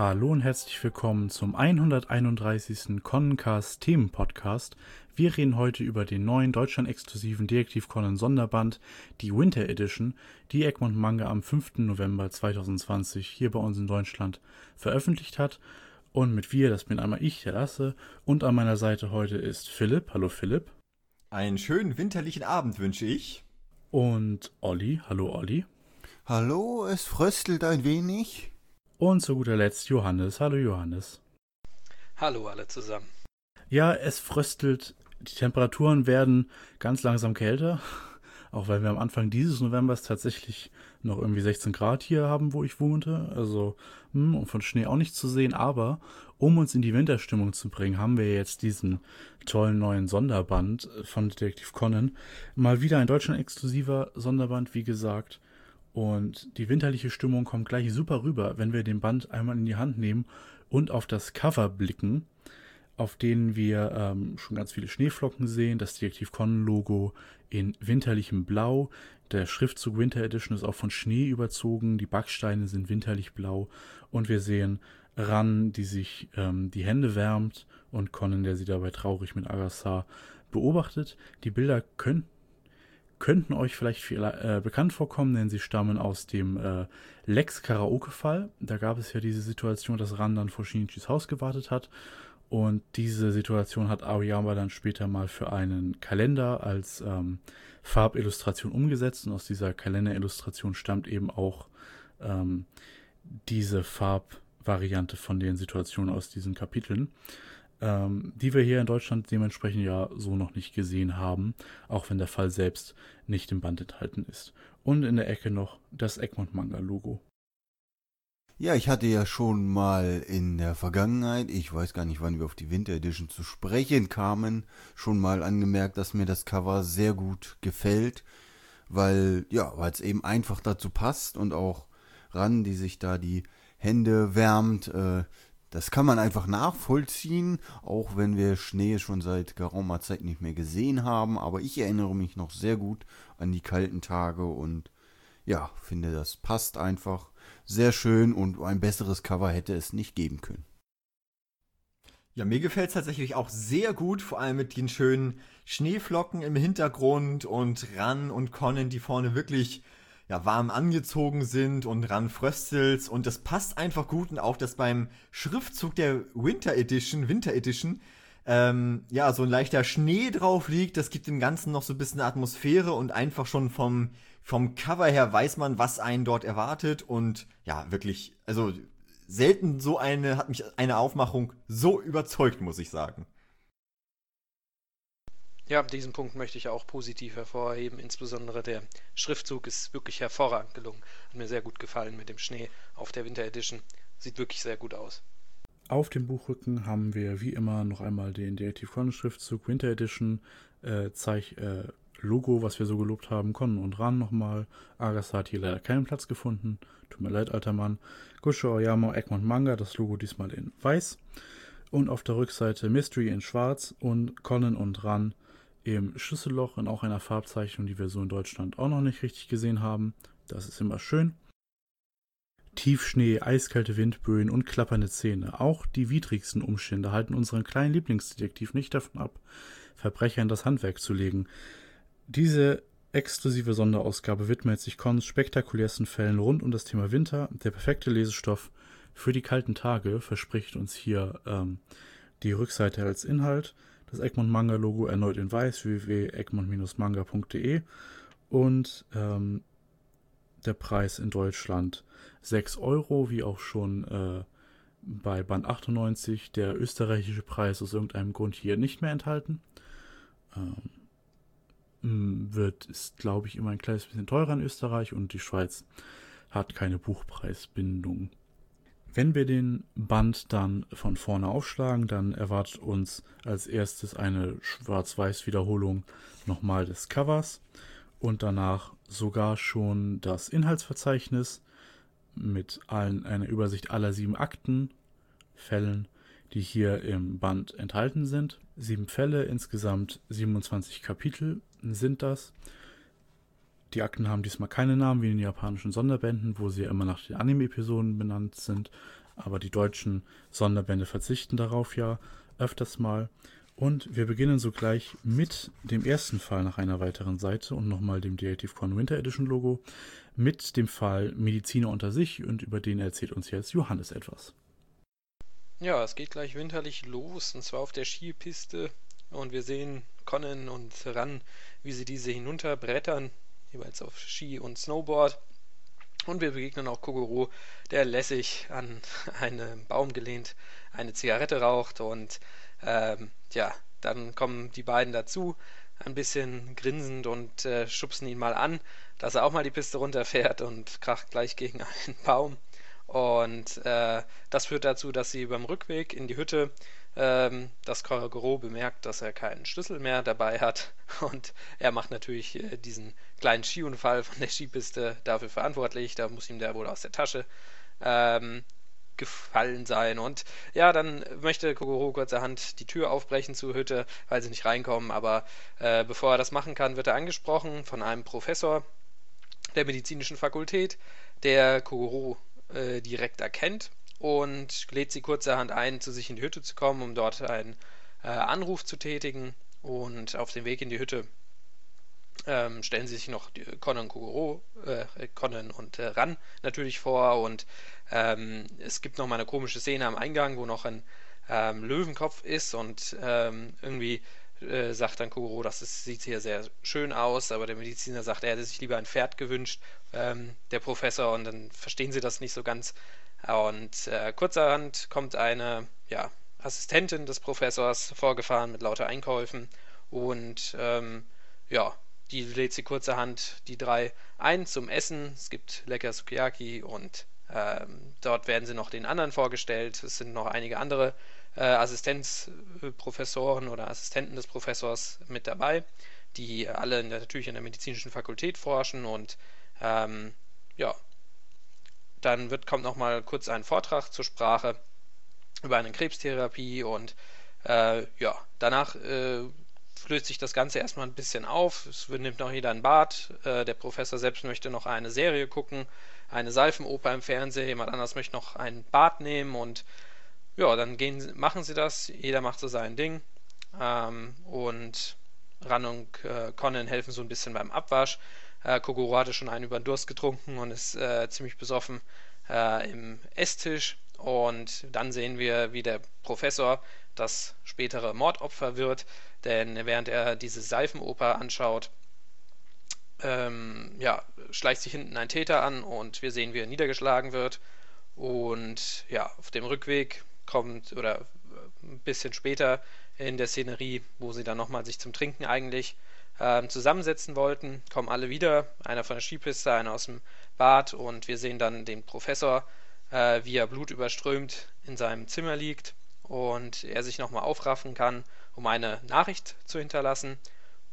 Hallo und herzlich willkommen zum 131. Connencast Themen Podcast. Wir reden heute über den neuen Deutschland-exklusiven Detektiv Conan Sonderband, die Winter Edition, die Egmont Manga am 5. November 2020 hier bei uns in Deutschland veröffentlicht hat. Und mit wir, das bin einmal ich, der Lasse, und an meiner Seite heute ist Philipp. Hallo Philipp. Einen schönen winterlichen Abend wünsche ich. Und Olli. Hallo Olli. Hallo, es fröstelt ein wenig. Und zu guter Letzt Johannes. Hallo Johannes. Hallo alle zusammen. Ja, es fröstelt. Die Temperaturen werden ganz langsam kälter. Auch weil wir am Anfang dieses Novembers tatsächlich noch irgendwie 16 Grad hier haben, wo ich wohnte. Also, hm, und von Schnee auch nicht zu sehen. Aber um uns in die Winterstimmung zu bringen, haben wir jetzt diesen tollen neuen Sonderband von Detektiv Conan. Mal wieder ein Deutschland-exklusiver Sonderband, wie gesagt. Und die winterliche Stimmung kommt gleich super rüber, wenn wir den Band einmal in die Hand nehmen und auf das Cover blicken, auf denen wir ähm, schon ganz viele Schneeflocken sehen, das Detektiv Conan Logo in winterlichem Blau. Der Schriftzug Winter Edition ist auch von Schnee überzogen, die Backsteine sind winterlich blau und wir sehen Ran, die sich ähm, die Hände wärmt und Conan, der sie dabei traurig mit Agasar beobachtet. Die Bilder können könnten euch vielleicht viel, äh, bekannt vorkommen, denn sie stammen aus dem äh, Lex Karaoke-Fall. Da gab es ja diese Situation, dass Ran dann vor Shinichis Haus gewartet hat. Und diese Situation hat Aoyama dann später mal für einen Kalender als ähm, Farbillustration umgesetzt. Und aus dieser Kalenderillustration stammt eben auch ähm, diese Farbvariante von den Situationen aus diesen Kapiteln ähm, die wir hier in Deutschland dementsprechend ja so noch nicht gesehen haben, auch wenn der Fall selbst nicht im Band enthalten ist. Und in der Ecke noch das Egmont Manga Logo. Ja, ich hatte ja schon mal in der Vergangenheit, ich weiß gar nicht, wann wir auf die Winter Edition zu sprechen kamen, schon mal angemerkt, dass mir das Cover sehr gut gefällt, weil ja, weil es eben einfach dazu passt und auch ran, die sich da die Hände wärmt, äh, das kann man einfach nachvollziehen, auch wenn wir Schnee schon seit geraumer Zeit nicht mehr gesehen haben. Aber ich erinnere mich noch sehr gut an die kalten Tage und ja, finde, das passt einfach sehr schön und ein besseres Cover hätte es nicht geben können. Ja, mir gefällt es tatsächlich auch sehr gut, vor allem mit den schönen Schneeflocken im Hintergrund und Ran und Conan, die vorne wirklich ja, warm angezogen sind und ran fröstelt und das passt einfach gut und auch, dass beim Schriftzug der Winter Edition, Winter Edition, ähm, ja, so ein leichter Schnee drauf liegt, das gibt dem Ganzen noch so ein bisschen Atmosphäre und einfach schon vom, vom Cover her weiß man, was einen dort erwartet. Und ja, wirklich, also selten so eine, hat mich eine Aufmachung so überzeugt, muss ich sagen. Ja, diesen Punkt möchte ich auch positiv hervorheben. Insbesondere der Schriftzug ist wirklich hervorragend gelungen. Hat mir sehr gut gefallen mit dem Schnee auf der Winter Edition. Sieht wirklich sehr gut aus. Auf dem Buchrücken haben wir wie immer noch einmal den Detective Conan Schriftzug Winter Edition äh, Zeich, äh, Logo, was wir so gelobt haben. Conan und Ran nochmal. Agas hat hier leider keinen Platz gefunden. Tut mir leid, alter Mann. Gusho Oyama, Egmont Manga, das Logo diesmal in weiß. Und auf der Rückseite Mystery in schwarz und Conan und Ran im Schlüsselloch in auch einer Farbzeichnung, die wir so in Deutschland auch noch nicht richtig gesehen haben. Das ist immer schön. Tiefschnee, eiskalte Windböen und klappernde Zähne. Auch die widrigsten Umstände halten unseren kleinen Lieblingsdetektiv nicht davon ab, Verbrechern das Handwerk zu legen. Diese exklusive Sonderausgabe widmet sich Cons spektakulärsten Fällen rund um das Thema Winter. Der perfekte Lesestoff für die kalten Tage verspricht uns hier ähm, die Rückseite als Inhalt das Egmont Manga Logo erneut in weiß, www.egmont-manga.de und ähm, der Preis in Deutschland 6 Euro, wie auch schon äh, bei Band 98. Der österreichische Preis aus irgendeinem Grund hier nicht mehr enthalten. Ähm, wird, ist glaube ich immer ein kleines bisschen teurer in Österreich und die Schweiz hat keine Buchpreisbindung. Wenn wir den Band dann von vorne aufschlagen, dann erwartet uns als erstes eine Schwarz-Weiß-Wiederholung nochmal des Covers und danach sogar schon das Inhaltsverzeichnis mit allen, einer Übersicht aller sieben Akten, Fällen, die hier im Band enthalten sind. Sieben Fälle, insgesamt 27 Kapitel sind das. Die Akten haben diesmal keine Namen wie in den japanischen Sonderbänden, wo sie ja immer nach den Anime-Episoden benannt sind. aber die deutschen Sonderbände verzichten darauf ja öfters mal. Und wir beginnen sogleich mit dem ersten Fall nach einer weiteren Seite und nochmal dem Creative Con Winter Edition Logo, mit dem Fall Mediziner unter sich und über den erzählt uns jetzt Johannes etwas. Ja, es geht gleich winterlich los und zwar auf der Skipiste und wir sehen Conan und Ran, wie sie diese hinunterbrettern, jeweils auf Ski und Snowboard. Und wir begegnen auch Kogoro, der lässig an einen Baum gelehnt eine Zigarette raucht und ähm, ja, dann kommen die beiden dazu, ein bisschen grinsend und äh, schubsen ihn mal an, dass er auch mal die Piste runterfährt und kracht gleich gegen einen Baum. Und äh, das führt dazu, dass sie beim Rückweg in die Hütte ähm, das Kogoro bemerkt, dass er keinen Schlüssel mehr dabei hat. Und er macht natürlich äh, diesen kleinen Skiunfall von der Skipiste dafür verantwortlich. Da muss ihm der wohl aus der Tasche ähm, gefallen sein. Und ja, dann möchte Kogoro kurzerhand die Tür aufbrechen zur Hütte, weil sie nicht reinkommen. Aber äh, bevor er das machen kann, wird er angesprochen von einem Professor der medizinischen Fakultät, der Kogoro äh, direkt erkennt und lädt sie kurzerhand ein, zu sich in die Hütte zu kommen, um dort einen äh, Anruf zu tätigen. Und auf dem Weg in die Hütte ähm, stellen sie sich noch Conan Kogoro, äh, Conan und äh, Ran natürlich vor und ähm, es gibt noch mal eine komische Szene am Eingang, wo noch ein ähm, Löwenkopf ist und ähm, irgendwie äh, sagt dann Kogoro, das ist, sieht hier sehr schön aus, aber der Mediziner sagt, er hätte sich lieber ein Pferd gewünscht, ähm, der Professor, und dann verstehen sie das nicht so ganz. Und äh, kurzerhand kommt eine ja, Assistentin des Professors vorgefahren mit lauter Einkäufen und ähm, ja, die lädt sie kurzerhand die drei ein zum Essen. Es gibt lecker Sukiyaki und ähm, dort werden sie noch den anderen vorgestellt. Es sind noch einige andere äh, Assistenzprofessoren oder Assistenten des Professors mit dabei, die alle in der, natürlich in der medizinischen Fakultät forschen und ähm, ja, dann wird, kommt noch mal kurz ein Vortrag zur Sprache über eine Krebstherapie und äh, ja, danach äh, löst sich das Ganze erstmal ein bisschen auf. Es nimmt noch jeder ein Bad. Äh, der Professor selbst möchte noch eine Serie gucken, eine Seifenoper im Fernsehen. Jemand anders möchte noch ein Bad nehmen und ja, dann gehen, machen sie das. Jeder macht so sein Ding. Ähm, und Ran und äh, Conan helfen so ein bisschen beim Abwasch. Äh, Kogoro hatte schon einen über den Durst getrunken und ist äh, ziemlich besoffen äh, im Esstisch. Und dann sehen wir, wie der Professor das spätere Mordopfer wird, denn während er diese Seifenoper anschaut, ähm, ja, schleicht sich hinten ein Täter an und wir sehen, wie er niedergeschlagen wird. Und ja, auf dem Rückweg kommt, oder ein bisschen später in der Szenerie, wo sie dann nochmal sich zum Trinken eigentlich ähm, zusammensetzen wollten, kommen alle wieder. Einer von der Skipiste, einer aus dem Bad und wir sehen dann den Professor, äh, wie er blutüberströmt in seinem Zimmer liegt und er sich nochmal aufraffen kann, um eine Nachricht zu hinterlassen.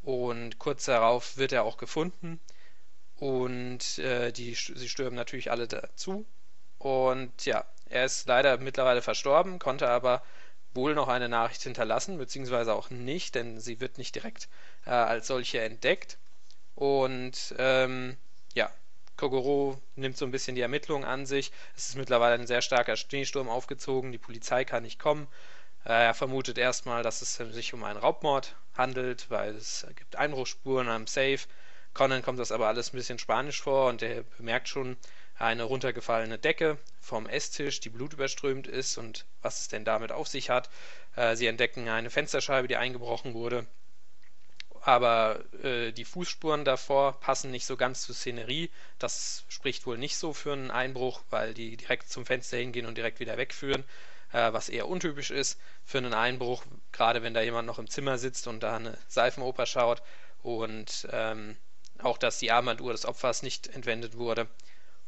Und kurz darauf wird er auch gefunden und äh, die, sie stürmen natürlich alle dazu. Und ja, er ist leider mittlerweile verstorben, konnte aber wohl noch eine Nachricht hinterlassen, beziehungsweise auch nicht, denn sie wird nicht direkt äh, als solche entdeckt. Und ähm, ja, Kogoro nimmt so ein bisschen die Ermittlungen an sich. Es ist mittlerweile ein sehr starker Schneesturm aufgezogen, die Polizei kann nicht kommen. Äh, er vermutet erstmal, dass es sich um einen Raubmord handelt, weil es gibt Einbruchsspuren am Safe. Conan kommt das aber alles ein bisschen spanisch vor und er bemerkt schon eine runtergefallene Decke vom Esstisch, die blutüberströmt ist und was es denn damit auf sich hat. Äh, sie entdecken eine Fensterscheibe, die eingebrochen wurde aber äh, die Fußspuren davor passen nicht so ganz zur Szenerie. Das spricht wohl nicht so für einen Einbruch, weil die direkt zum Fenster hingehen und direkt wieder wegführen, äh, was eher untypisch ist für einen Einbruch, gerade wenn da jemand noch im Zimmer sitzt und da eine Seifenoper schaut und ähm, auch, dass die Armbanduhr des Opfers nicht entwendet wurde.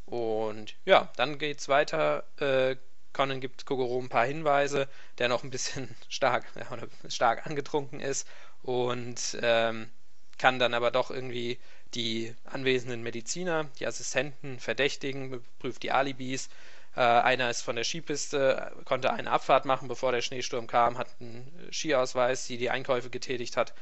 Und ja, dann geht es weiter. Äh, Conan gibt Kogoro ein paar Hinweise, der noch ein bisschen stark, ja, stark angetrunken ist und ähm, kann dann aber doch irgendwie die anwesenden Mediziner, die Assistenten verdächtigen, prüft die Alibis. Äh, einer ist von der Skipiste, konnte eine Abfahrt machen, bevor der Schneesturm kam, hat einen Skiausweis, die die Einkäufe getätigt hat.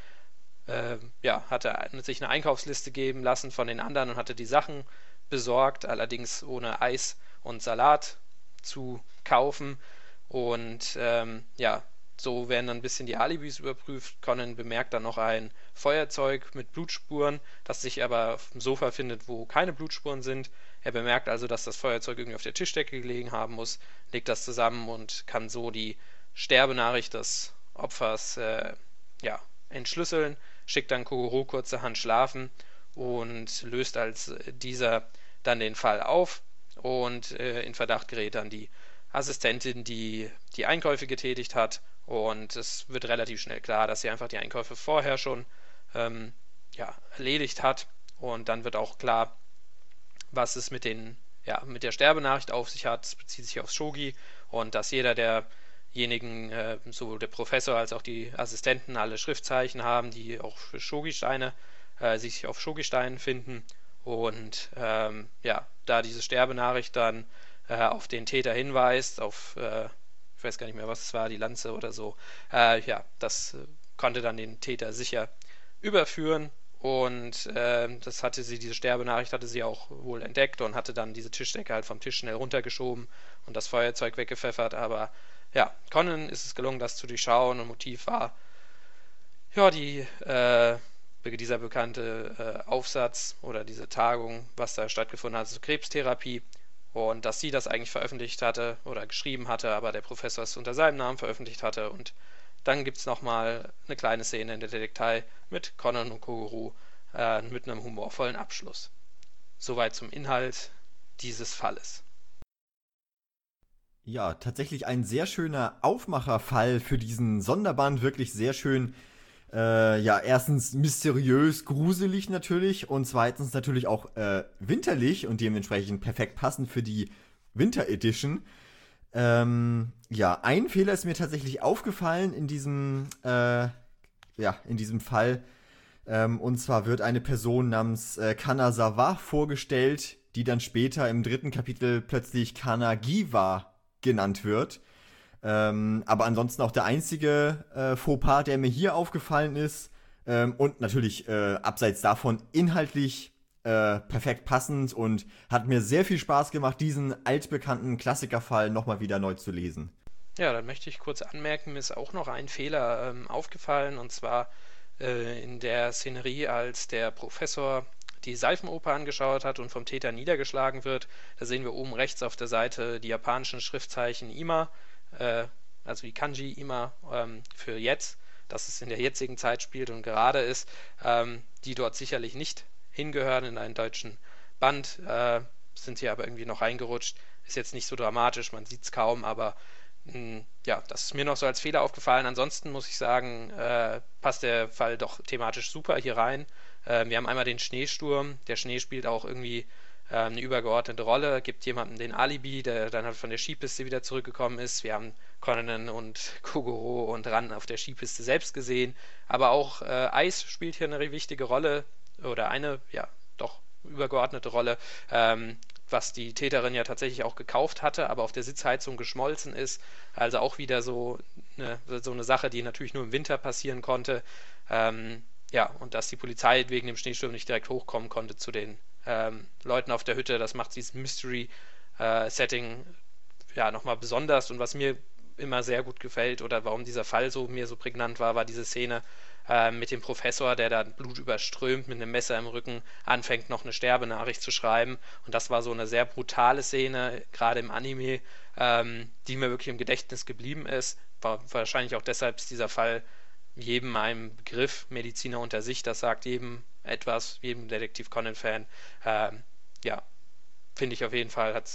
Äh, ja, hatte sich eine Einkaufsliste geben lassen von den anderen und hatte die Sachen besorgt, allerdings ohne Eis und Salat zu kaufen. Und ähm, ja, so werden dann ein bisschen die Alibis überprüft. Conan bemerkt dann noch ein Feuerzeug mit Blutspuren, das sich aber auf dem Sofa findet, wo keine Blutspuren sind. Er bemerkt also, dass das Feuerzeug irgendwie auf der Tischdecke gelegen haben muss, legt das zusammen und kann so die Sterbenachricht des Opfers äh, ja, entschlüsseln, schickt dann Kogoro kurzerhand schlafen und löst als dieser dann den Fall auf und äh, in Verdacht gerät dann die Assistentin, die die Einkäufe getätigt hat und es wird relativ schnell klar, dass sie einfach die Einkäufe vorher schon ähm, ja, erledigt hat und dann wird auch klar, was es mit den ja, mit der Sterbenachricht auf sich hat. Es bezieht sich auf Shogi und dass jeder derjenigen, äh, sowohl der Professor als auch die Assistenten, alle Schriftzeichen haben, die auch für Shogi-Steine äh, sich auf Shogi-Steinen finden. Und ähm, ja, da diese Sterbenachricht dann äh, auf den Täter hinweist, auf, äh, ich weiß gar nicht mehr, was es war, die Lanze oder so, äh, ja, das äh, konnte dann den Täter sicher überführen und äh, das hatte sie, diese Sterbenachricht hatte sie auch wohl entdeckt und hatte dann diese Tischdecke halt vom Tisch schnell runtergeschoben und das Feuerzeug weggepfeffert. Aber ja, Conan ist es gelungen, das zu durchschauen. Und Motiv war ja die äh, dieser bekannte äh, Aufsatz oder diese Tagung, was da stattgefunden hat, also Krebstherapie und dass sie das eigentlich veröffentlicht hatte oder geschrieben hatte, aber der Professor es unter seinem Namen veröffentlicht hatte und dann gibt es nochmal eine kleine Szene in der Detektei mit Conan und Kogoro äh, mit einem humorvollen Abschluss. Soweit zum Inhalt dieses Falles. Ja, tatsächlich ein sehr schöner Aufmacherfall für diesen Sonderband, wirklich sehr schön. Äh, ja, erstens mysteriös, gruselig natürlich und zweitens natürlich auch äh, winterlich und dementsprechend perfekt passend für die Winter Edition. Ähm, ja, ein Fehler ist mir tatsächlich aufgefallen in diesem, äh, ja, in diesem Fall. Ähm, und zwar wird eine Person namens äh, Kanazawa vorgestellt, die dann später im dritten Kapitel plötzlich Kanagiwa genannt wird. Ähm, aber ansonsten auch der einzige äh, Fauxpas, der mir hier aufgefallen ist. Ähm, und natürlich äh, abseits davon inhaltlich äh, perfekt passend und hat mir sehr viel Spaß gemacht, diesen altbekannten Klassikerfall nochmal wieder neu zu lesen. Ja, dann möchte ich kurz anmerken, mir ist auch noch ein Fehler ähm, aufgefallen und zwar äh, in der Szenerie, als der Professor die Seifenoper angeschaut hat und vom Täter niedergeschlagen wird. Da sehen wir oben rechts auf der Seite die japanischen Schriftzeichen Ima, äh, also die Kanji Ima ähm, für jetzt, dass es in der jetzigen Zeit spielt und gerade ist, ähm, die dort sicherlich nicht hingehören in einen deutschen Band, äh, sind hier aber irgendwie noch reingerutscht. Ist jetzt nicht so dramatisch, man sieht es kaum, aber mh, hm, ja, das ist mir noch so als Fehler aufgefallen. Ansonsten muss ich sagen, äh, passt der Fall doch thematisch super hier rein. Äh, wir haben einmal den Schneesturm. Der Schnee spielt auch irgendwie äh, eine übergeordnete Rolle, gibt jemandem den Alibi, der dann halt von der Skipiste wieder zurückgekommen ist. Wir haben Conan und Kogoro und Ran auf der Skipiste selbst gesehen. Aber auch äh, Eis spielt hier eine wichtige Rolle oder eine, ja, doch übergeordnete Rolle, ähm, was die Täterin ja tatsächlich auch gekauft hatte, aber auf der Sitzheizung geschmolzen ist. Also auch wieder so eine, so eine Sache, die natürlich nur im Winter passieren konnte. Ähm, ja, und dass die Polizei wegen dem Schneesturm nicht direkt hochkommen konnte zu den ähm, Leuten auf der Hütte, das macht dieses Mystery-Setting äh, ja nochmal besonders. Und was mir immer sehr gut gefällt oder warum dieser Fall so mir so prägnant war, war diese Szene, äh, mit dem Professor, der da Blut überströmt, mit einem Messer im Rücken anfängt, noch eine Sterbenachricht zu schreiben. Und das war so eine sehr brutale Szene, gerade im Anime, ähm, die mir wirklich im Gedächtnis geblieben ist. War wahrscheinlich auch deshalb ist dieser Fall jedem einem Begriff, Mediziner unter sich, das sagt jedem etwas, jedem Detektiv Conan-Fan. Ähm, ja, finde ich auf jeden Fall, hat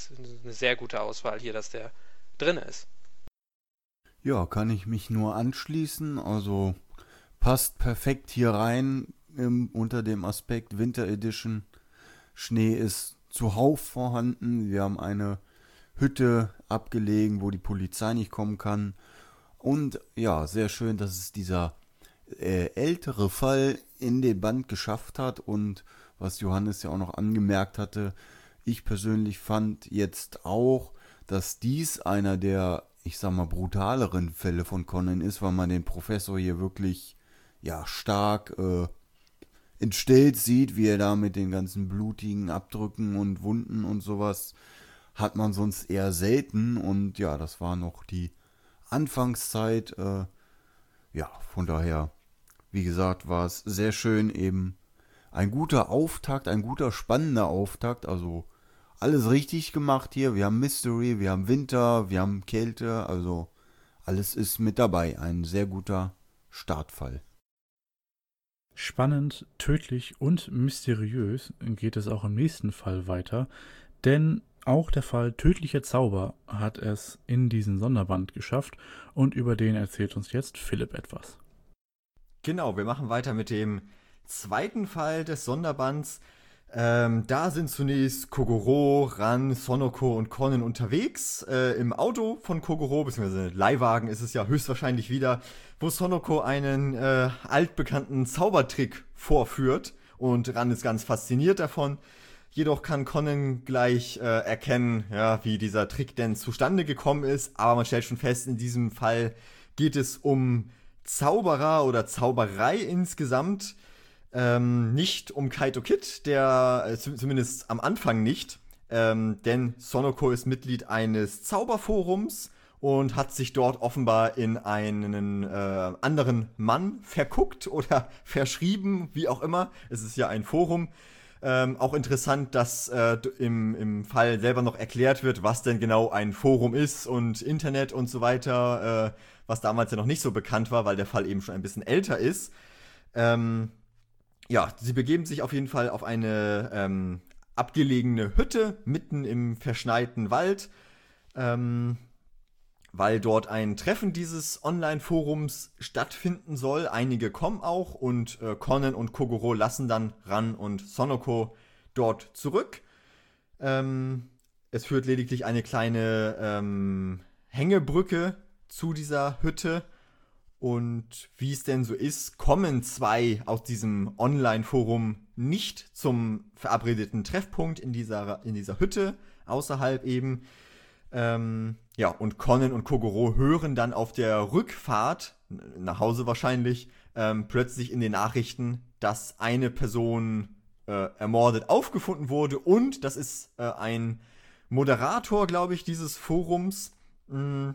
eine sehr gute Auswahl hier, dass der drin ist. Ja, kann ich mich nur anschließen. Also passt perfekt hier rein im, unter dem Aspekt Winter Edition. Schnee ist zuhauf vorhanden. Wir haben eine Hütte abgelegen, wo die Polizei nicht kommen kann. Und ja, sehr schön, dass es dieser ältere Fall in den Band geschafft hat. Und was Johannes ja auch noch angemerkt hatte, ich persönlich fand jetzt auch, dass dies einer der, ich sag mal, brutaleren Fälle von Conan ist, weil man den Professor hier wirklich ja, stark äh, entstellt sieht, wie er da mit den ganzen blutigen Abdrücken und Wunden und sowas hat man sonst eher selten. Und ja, das war noch die Anfangszeit. Äh, ja, von daher, wie gesagt, war es sehr schön eben ein guter Auftakt, ein guter spannender Auftakt. Also alles richtig gemacht hier. Wir haben Mystery, wir haben Winter, wir haben Kälte. Also alles ist mit dabei. Ein sehr guter Startfall. Spannend, tödlich und mysteriös geht es auch im nächsten Fall weiter, denn auch der Fall tödlicher Zauber hat es in diesen Sonderband geschafft und über den erzählt uns jetzt Philipp etwas. Genau, wir machen weiter mit dem zweiten Fall des Sonderbands. Ähm, da sind zunächst Kogoro, Ran, Sonoko und Conan unterwegs. Äh, Im Auto von Kogoro, beziehungsweise Leihwagen ist es ja höchstwahrscheinlich wieder, wo Sonoko einen äh, altbekannten Zaubertrick vorführt. Und Ran ist ganz fasziniert davon. Jedoch kann Conan gleich äh, erkennen, ja, wie dieser Trick denn zustande gekommen ist. Aber man stellt schon fest, in diesem Fall geht es um Zauberer oder Zauberei insgesamt. Ähm, nicht um Kaito Kid, der äh, zumindest am Anfang nicht, ähm, denn Sonoko ist Mitglied eines Zauberforums und hat sich dort offenbar in einen äh, anderen Mann verguckt oder verschrieben, wie auch immer. Es ist ja ein Forum. Ähm, auch interessant, dass äh, im, im Fall selber noch erklärt wird, was denn genau ein Forum ist und Internet und so weiter, äh, was damals ja noch nicht so bekannt war, weil der Fall eben schon ein bisschen älter ist. Ähm, ja, sie begeben sich auf jeden Fall auf eine ähm, abgelegene Hütte mitten im verschneiten Wald, ähm, weil dort ein Treffen dieses Online-Forums stattfinden soll. Einige kommen auch und äh, Conan und Kogoro lassen dann Ran und Sonoko dort zurück. Ähm, es führt lediglich eine kleine ähm, Hängebrücke zu dieser Hütte und wie es denn so ist, kommen zwei aus diesem Online-Forum nicht zum verabredeten Treffpunkt in dieser, in dieser Hütte, außerhalb eben. Ähm, ja, und Conan und Kogoro hören dann auf der Rückfahrt, nach Hause wahrscheinlich, ähm, plötzlich in den Nachrichten, dass eine Person äh, ermordet aufgefunden wurde und das ist äh, ein Moderator, glaube ich, dieses Forums. Mm,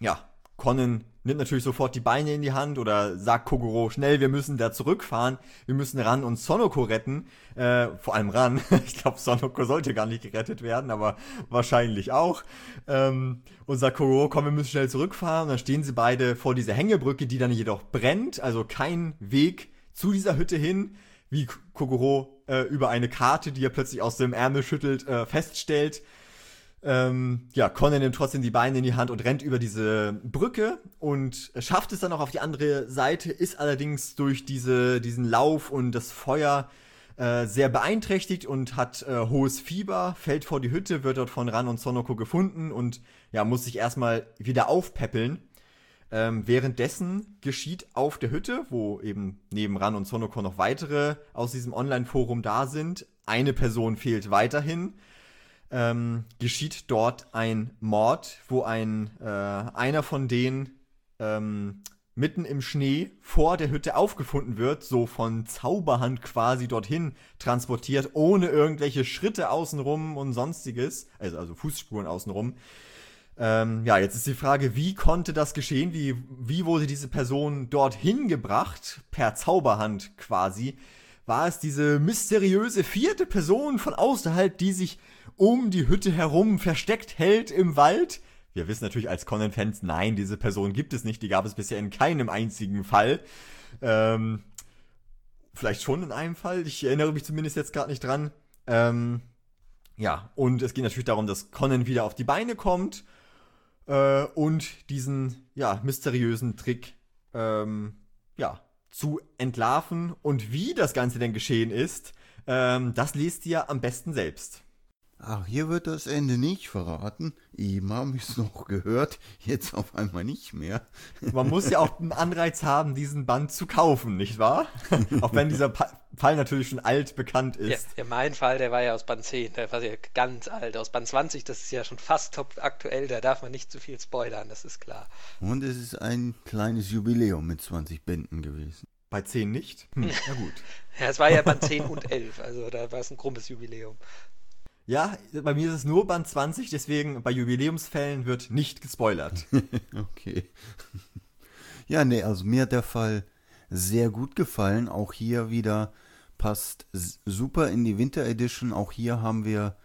ja, Conan nimmt natürlich sofort die Beine in die Hand oder sagt Kogoro, schnell, wir müssen da zurückfahren, wir müssen Ran und Sonoko retten, äh, vor allem Ran, ich glaube Sonoko sollte gar nicht gerettet werden, aber wahrscheinlich auch, ähm, und sagt Kogoro, komm, wir müssen schnell zurückfahren, und dann stehen sie beide vor dieser Hängebrücke, die dann jedoch brennt, also kein Weg zu dieser Hütte hin, wie Kogoro äh, über eine Karte, die er plötzlich aus dem Ärmel schüttelt, äh, feststellt, ähm, ja, Conan nimmt trotzdem die Beine in die Hand und rennt über diese Brücke und schafft es dann auch auf die andere Seite, ist allerdings durch diese, diesen Lauf und das Feuer äh, sehr beeinträchtigt und hat äh, hohes Fieber, fällt vor die Hütte, wird dort von Ran und Sonoko gefunden und ja, muss sich erstmal wieder aufpäppeln. Ähm, währenddessen geschieht auf der Hütte, wo eben neben Ran und Sonoko noch weitere aus diesem Online-Forum da sind, eine Person fehlt weiterhin ähm, geschieht dort ein Mord, wo ein äh, einer von denen ähm, mitten im Schnee vor der Hütte aufgefunden wird, so von Zauberhand quasi dorthin transportiert, ohne irgendwelche Schritte außenrum und sonstiges, also, also Fußspuren außenrum. Ähm, ja, jetzt ist die Frage, wie konnte das geschehen? Wie, wie wurde diese Person dorthin gebracht? Per Zauberhand quasi. War es diese mysteriöse vierte Person von außerhalb, die sich um die Hütte herum versteckt hält im Wald. Wir wissen natürlich als Conan-Fans, nein, diese Person gibt es nicht. Die gab es bisher in keinem einzigen Fall. Ähm, vielleicht schon in einem Fall. Ich erinnere mich zumindest jetzt gerade nicht dran. Ähm, ja, und es geht natürlich darum, dass Conan wieder auf die Beine kommt äh, und diesen, ja, mysteriösen Trick, ähm, ja, zu entlarven. Und wie das Ganze denn geschehen ist, ähm, das lest ihr am besten selbst. Ach, hier wird das Ende nicht verraten. Eben habe ich es noch gehört, jetzt auf einmal nicht mehr. Man muss ja auch einen Anreiz haben, diesen Band zu kaufen, nicht wahr? auch wenn dieser pa Fall natürlich schon alt bekannt ist. Ja, mein Fall, der war ja aus Band 10, der war ja ganz alt. Aus Band 20, das ist ja schon fast top aktuell, da darf man nicht zu viel spoilern, das ist klar. Und es ist ein kleines Jubiläum mit 20 Bänden gewesen. Bei 10 nicht? Hm, ja gut. ja, es war ja Band 10 und 11, also da war es ein krummes Jubiläum. Ja, bei mir ist es nur Band 20, deswegen bei Jubiläumsfällen wird nicht gespoilert. okay. Ja, nee, also mir hat der Fall sehr gut gefallen. Auch hier wieder passt super in die Winter Edition. Auch hier haben wir,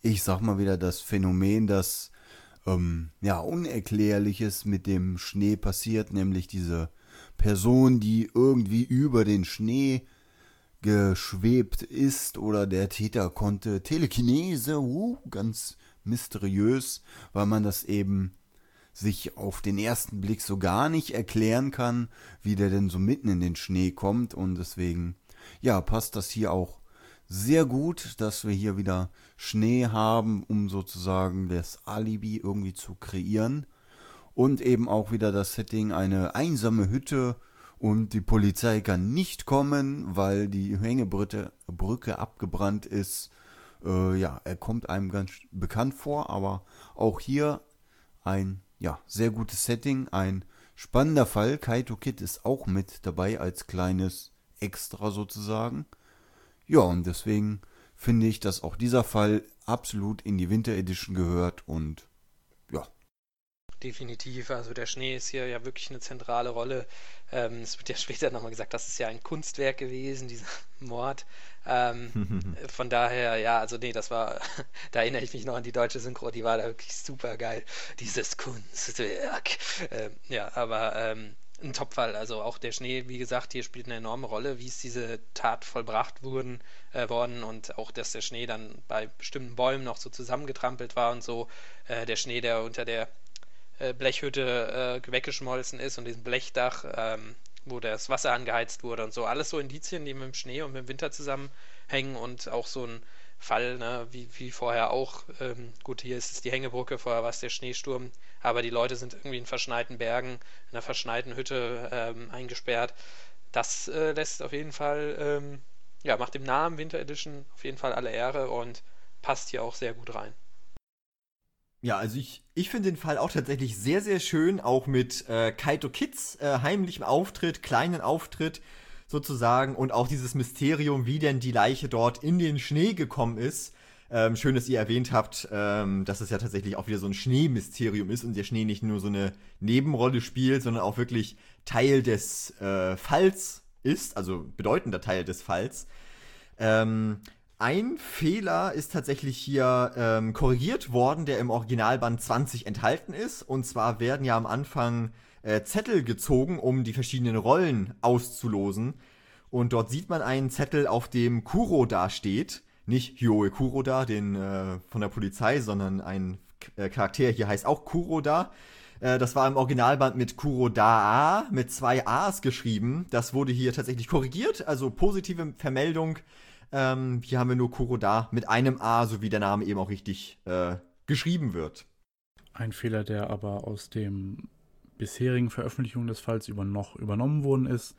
ich sag mal wieder, das Phänomen, das ähm, ja Unerklärliches mit dem Schnee passiert, nämlich diese Person, die irgendwie über den Schnee geschwebt ist oder der Täter konnte Telekinese, uh, ganz mysteriös, weil man das eben sich auf den ersten Blick so gar nicht erklären kann, wie der denn so mitten in den Schnee kommt. Und deswegen, ja, passt das hier auch sehr gut, dass wir hier wieder Schnee haben, um sozusagen das Alibi irgendwie zu kreieren. Und eben auch wieder das Setting eine einsame Hütte und die Polizei kann nicht kommen, weil die Hängebrücke Brücke abgebrannt ist. Äh, ja, er kommt einem ganz bekannt vor, aber auch hier ein ja, sehr gutes Setting, ein spannender Fall. Kaito Kid ist auch mit dabei als kleines Extra sozusagen. Ja, und deswegen finde ich, dass auch dieser Fall absolut in die Winter Edition gehört und ja, definitiv. Also der Schnee ist hier ja wirklich eine zentrale Rolle. Ähm, es wird ja später nochmal gesagt, das ist ja ein Kunstwerk gewesen, dieser Mord. Ähm, von daher, ja, also nee, das war, da erinnere ich mich noch an die deutsche Synchro, die war da wirklich super geil. Dieses Kunstwerk. Ähm, ja, aber ähm, ein Topfall. Also auch der Schnee, wie gesagt, hier spielt eine enorme Rolle, wie es diese Tat vollbracht wurden, äh, worden und auch, dass der Schnee dann bei bestimmten Bäumen noch so zusammengetrampelt war und so. Äh, der Schnee, der unter der äh, Blechhütte äh, weggeschmolzen ist und diesem Blechdach, ähm, wo das Wasser angeheizt wurde und so. Alles so Indizien, die mit dem Schnee und mit dem Winter zusammenhängen und auch so ein Fall, ne, wie, wie vorher auch. Ähm, gut, hier ist es die Hängebrücke, vorher war es der Schneesturm, aber die Leute sind irgendwie in verschneiten Bergen, in einer verschneiten Hütte ähm, eingesperrt. Das äh, lässt auf jeden Fall, ähm, ja, macht dem Namen Winter Edition auf jeden Fall alle Ehre und passt hier auch sehr gut rein. Ja, also ich, ich finde den Fall auch tatsächlich sehr, sehr schön, auch mit äh, Kaito Kids äh, heimlichem Auftritt, kleinen Auftritt sozusagen und auch dieses Mysterium, wie denn die Leiche dort in den Schnee gekommen ist. Ähm, schön, dass ihr erwähnt habt, ähm, dass es ja tatsächlich auch wieder so ein Schneemysterium ist und der Schnee nicht nur so eine Nebenrolle spielt, sondern auch wirklich Teil des äh, Falls ist, also bedeutender Teil des Falls. Ähm, ein Fehler ist tatsächlich hier ähm, korrigiert worden, der im Originalband 20 enthalten ist. Und zwar werden ja am Anfang äh, Zettel gezogen, um die verschiedenen Rollen auszulosen. Und dort sieht man einen Zettel, auf dem Kuro dasteht. Nicht Hyoe Kuroda, den äh, von der Polizei, sondern ein äh, Charakter hier heißt auch Kuroda. Äh, das war im Originalband mit Kuroda mit zwei A's geschrieben. Das wurde hier tatsächlich korrigiert, also positive Vermeldung ähm, hier haben wir nur Kuroda mit einem A, so wie der Name eben auch richtig äh, geschrieben wird. Ein Fehler, der aber aus den bisherigen Veröffentlichungen des Falls über noch übernommen worden ist.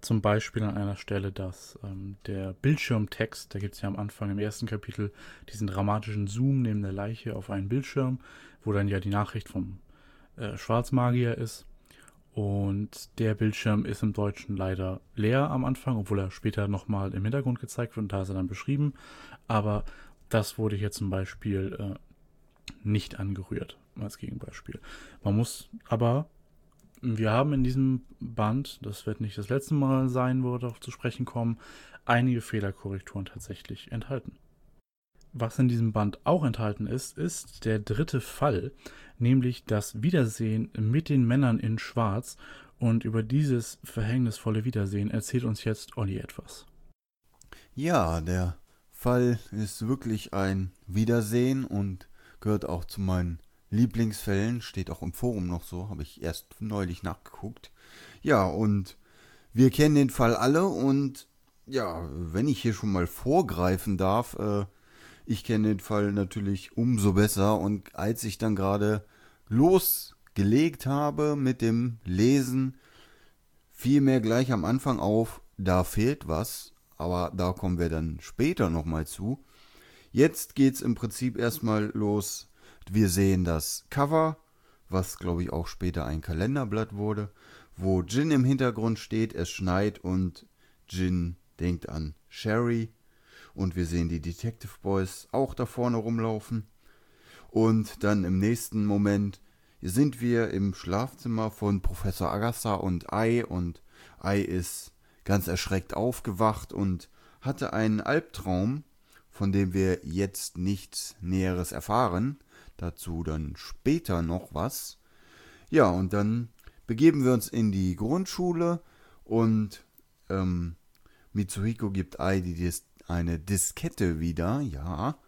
Zum Beispiel an einer Stelle, dass ähm, der Bildschirmtext, da gibt es ja am Anfang im ersten Kapitel diesen dramatischen Zoom neben der Leiche auf einen Bildschirm, wo dann ja die Nachricht vom äh, Schwarzmagier ist. Und der Bildschirm ist im Deutschen leider leer am Anfang, obwohl er später nochmal im Hintergrund gezeigt wird und da ist er dann beschrieben. Aber das wurde hier zum Beispiel äh, nicht angerührt als Gegenbeispiel. Man muss aber, wir haben in diesem Band, das wird nicht das letzte Mal sein, wo wir darauf zu sprechen kommen, einige Fehlerkorrekturen tatsächlich enthalten. Was in diesem Band auch enthalten ist, ist der dritte Fall, nämlich das Wiedersehen mit den Männern in Schwarz. Und über dieses verhängnisvolle Wiedersehen erzählt uns jetzt Olli etwas. Ja, der Fall ist wirklich ein Wiedersehen und gehört auch zu meinen Lieblingsfällen. Steht auch im Forum noch so, habe ich erst neulich nachgeguckt. Ja, und wir kennen den Fall alle und ja, wenn ich hier schon mal vorgreifen darf, äh, ich kenne den Fall natürlich umso besser und als ich dann gerade losgelegt habe mit dem Lesen, fiel mir gleich am Anfang auf, da fehlt was, aber da kommen wir dann später nochmal zu. Jetzt geht's im Prinzip erstmal los. Wir sehen das Cover, was glaube ich auch später ein Kalenderblatt wurde, wo Jin im Hintergrund steht, es schneit und Jin denkt an Sherry und wir sehen die Detective Boys auch da vorne rumlaufen. Und dann im nächsten Moment sind wir im Schlafzimmer von Professor Agatha und Ai und Ai ist ganz erschreckt aufgewacht und hatte einen Albtraum, von dem wir jetzt nichts Näheres erfahren. Dazu dann später noch was. Ja, und dann begeben wir uns in die Grundschule und ähm, Mitsuhiko gibt Ai die eine Diskette wieder, ja,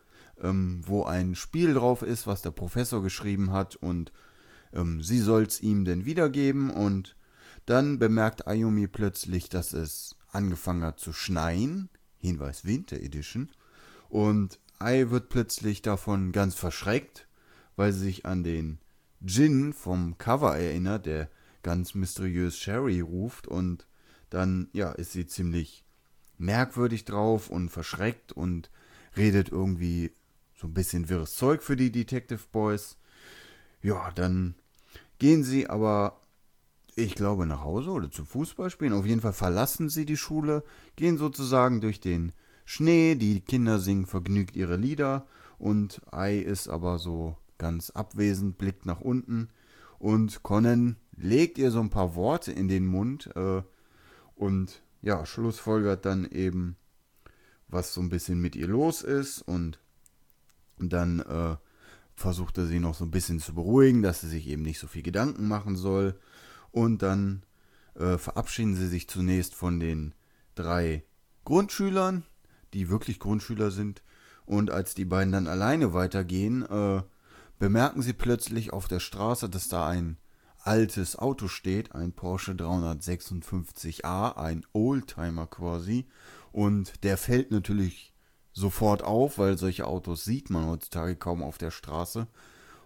ähm, wo ein Spiel drauf ist, was der Professor geschrieben hat und ähm, sie soll es ihm denn wiedergeben und dann bemerkt Ayumi plötzlich, dass es angefangen hat zu schneien. Hinweis Winter Edition. Und Ai wird plötzlich davon ganz verschreckt, weil sie sich an den Jin vom Cover erinnert, der ganz mysteriös Sherry ruft und dann, ja, ist sie ziemlich merkwürdig drauf und verschreckt und redet irgendwie so ein bisschen wirres Zeug für die Detective Boys. Ja, dann gehen sie aber, ich glaube, nach Hause oder zum Fußballspielen. Auf jeden Fall verlassen sie die Schule, gehen sozusagen durch den Schnee, die Kinder singen vergnügt ihre Lieder und Ei ist aber so ganz abwesend, blickt nach unten und Conan legt ihr so ein paar Worte in den Mund äh, und ja, schlussfolgert dann eben, was so ein bisschen mit ihr los ist und dann äh, versucht er sie noch so ein bisschen zu beruhigen, dass sie sich eben nicht so viel Gedanken machen soll. Und dann äh, verabschieden sie sich zunächst von den drei Grundschülern, die wirklich Grundschüler sind. Und als die beiden dann alleine weitergehen, äh, bemerken sie plötzlich auf der Straße, dass da ein altes Auto steht, ein Porsche 356a, ein Oldtimer quasi. Und der fällt natürlich sofort auf, weil solche Autos sieht man heutzutage kaum auf der Straße.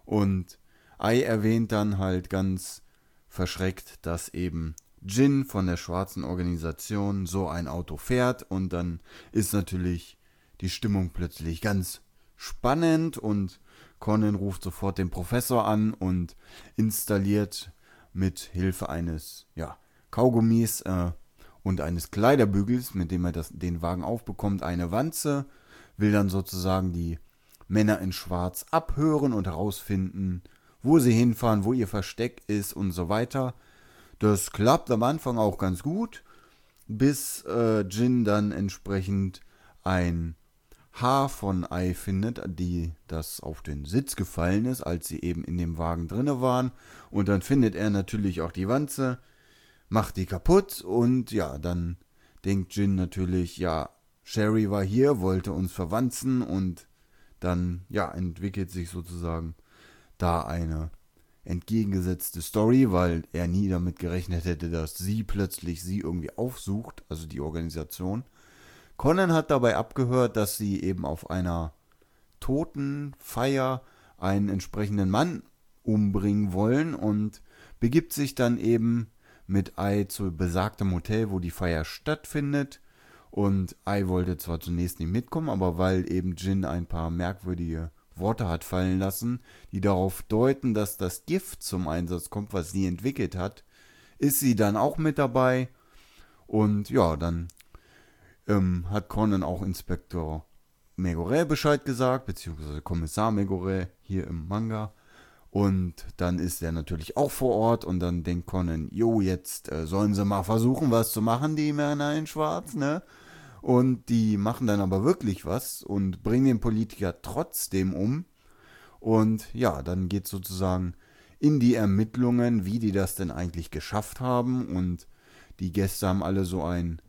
Und Ai erwähnt dann halt ganz verschreckt, dass eben Jin von der schwarzen Organisation so ein Auto fährt und dann ist natürlich die Stimmung plötzlich ganz spannend und Conan ruft sofort den Professor an und installiert mit Hilfe eines ja, Kaugummis äh, und eines Kleiderbügels, mit dem er das, den Wagen aufbekommt, eine Wanze, will dann sozusagen die Männer in Schwarz abhören und herausfinden, wo sie hinfahren, wo ihr Versteck ist und so weiter. Das klappt am Anfang auch ganz gut, bis äh, Jin dann entsprechend ein Haar von Ei findet, die das auf den Sitz gefallen ist, als sie eben in dem Wagen drinne waren. Und dann findet er natürlich auch die Wanze, macht die kaputt und ja, dann denkt Jin natürlich, ja, Sherry war hier, wollte uns verwanzen und dann, ja, entwickelt sich sozusagen da eine entgegengesetzte Story, weil er nie damit gerechnet hätte, dass sie plötzlich sie irgendwie aufsucht, also die Organisation. Conan hat dabei abgehört, dass sie eben auf einer Totenfeier einen entsprechenden Mann umbringen wollen und begibt sich dann eben mit Ai zu besagtem Hotel, wo die Feier stattfindet. Und Ai wollte zwar zunächst nicht mitkommen, aber weil eben Jin ein paar merkwürdige Worte hat fallen lassen, die darauf deuten, dass das Gift zum Einsatz kommt, was sie entwickelt hat, ist sie dann auch mit dabei. Und ja, dann ähm, hat Conan auch Inspektor Megore Bescheid gesagt, beziehungsweise Kommissar Megore hier im Manga. Und dann ist er natürlich auch vor Ort und dann denkt Conan, jo, jetzt äh, sollen sie mal versuchen, was zu machen, die Männer in Schwarz, ne? Und die machen dann aber wirklich was und bringen den Politiker trotzdem um. Und ja, dann geht sozusagen in die Ermittlungen, wie die das denn eigentlich geschafft haben. Und die Gäste haben alle so ein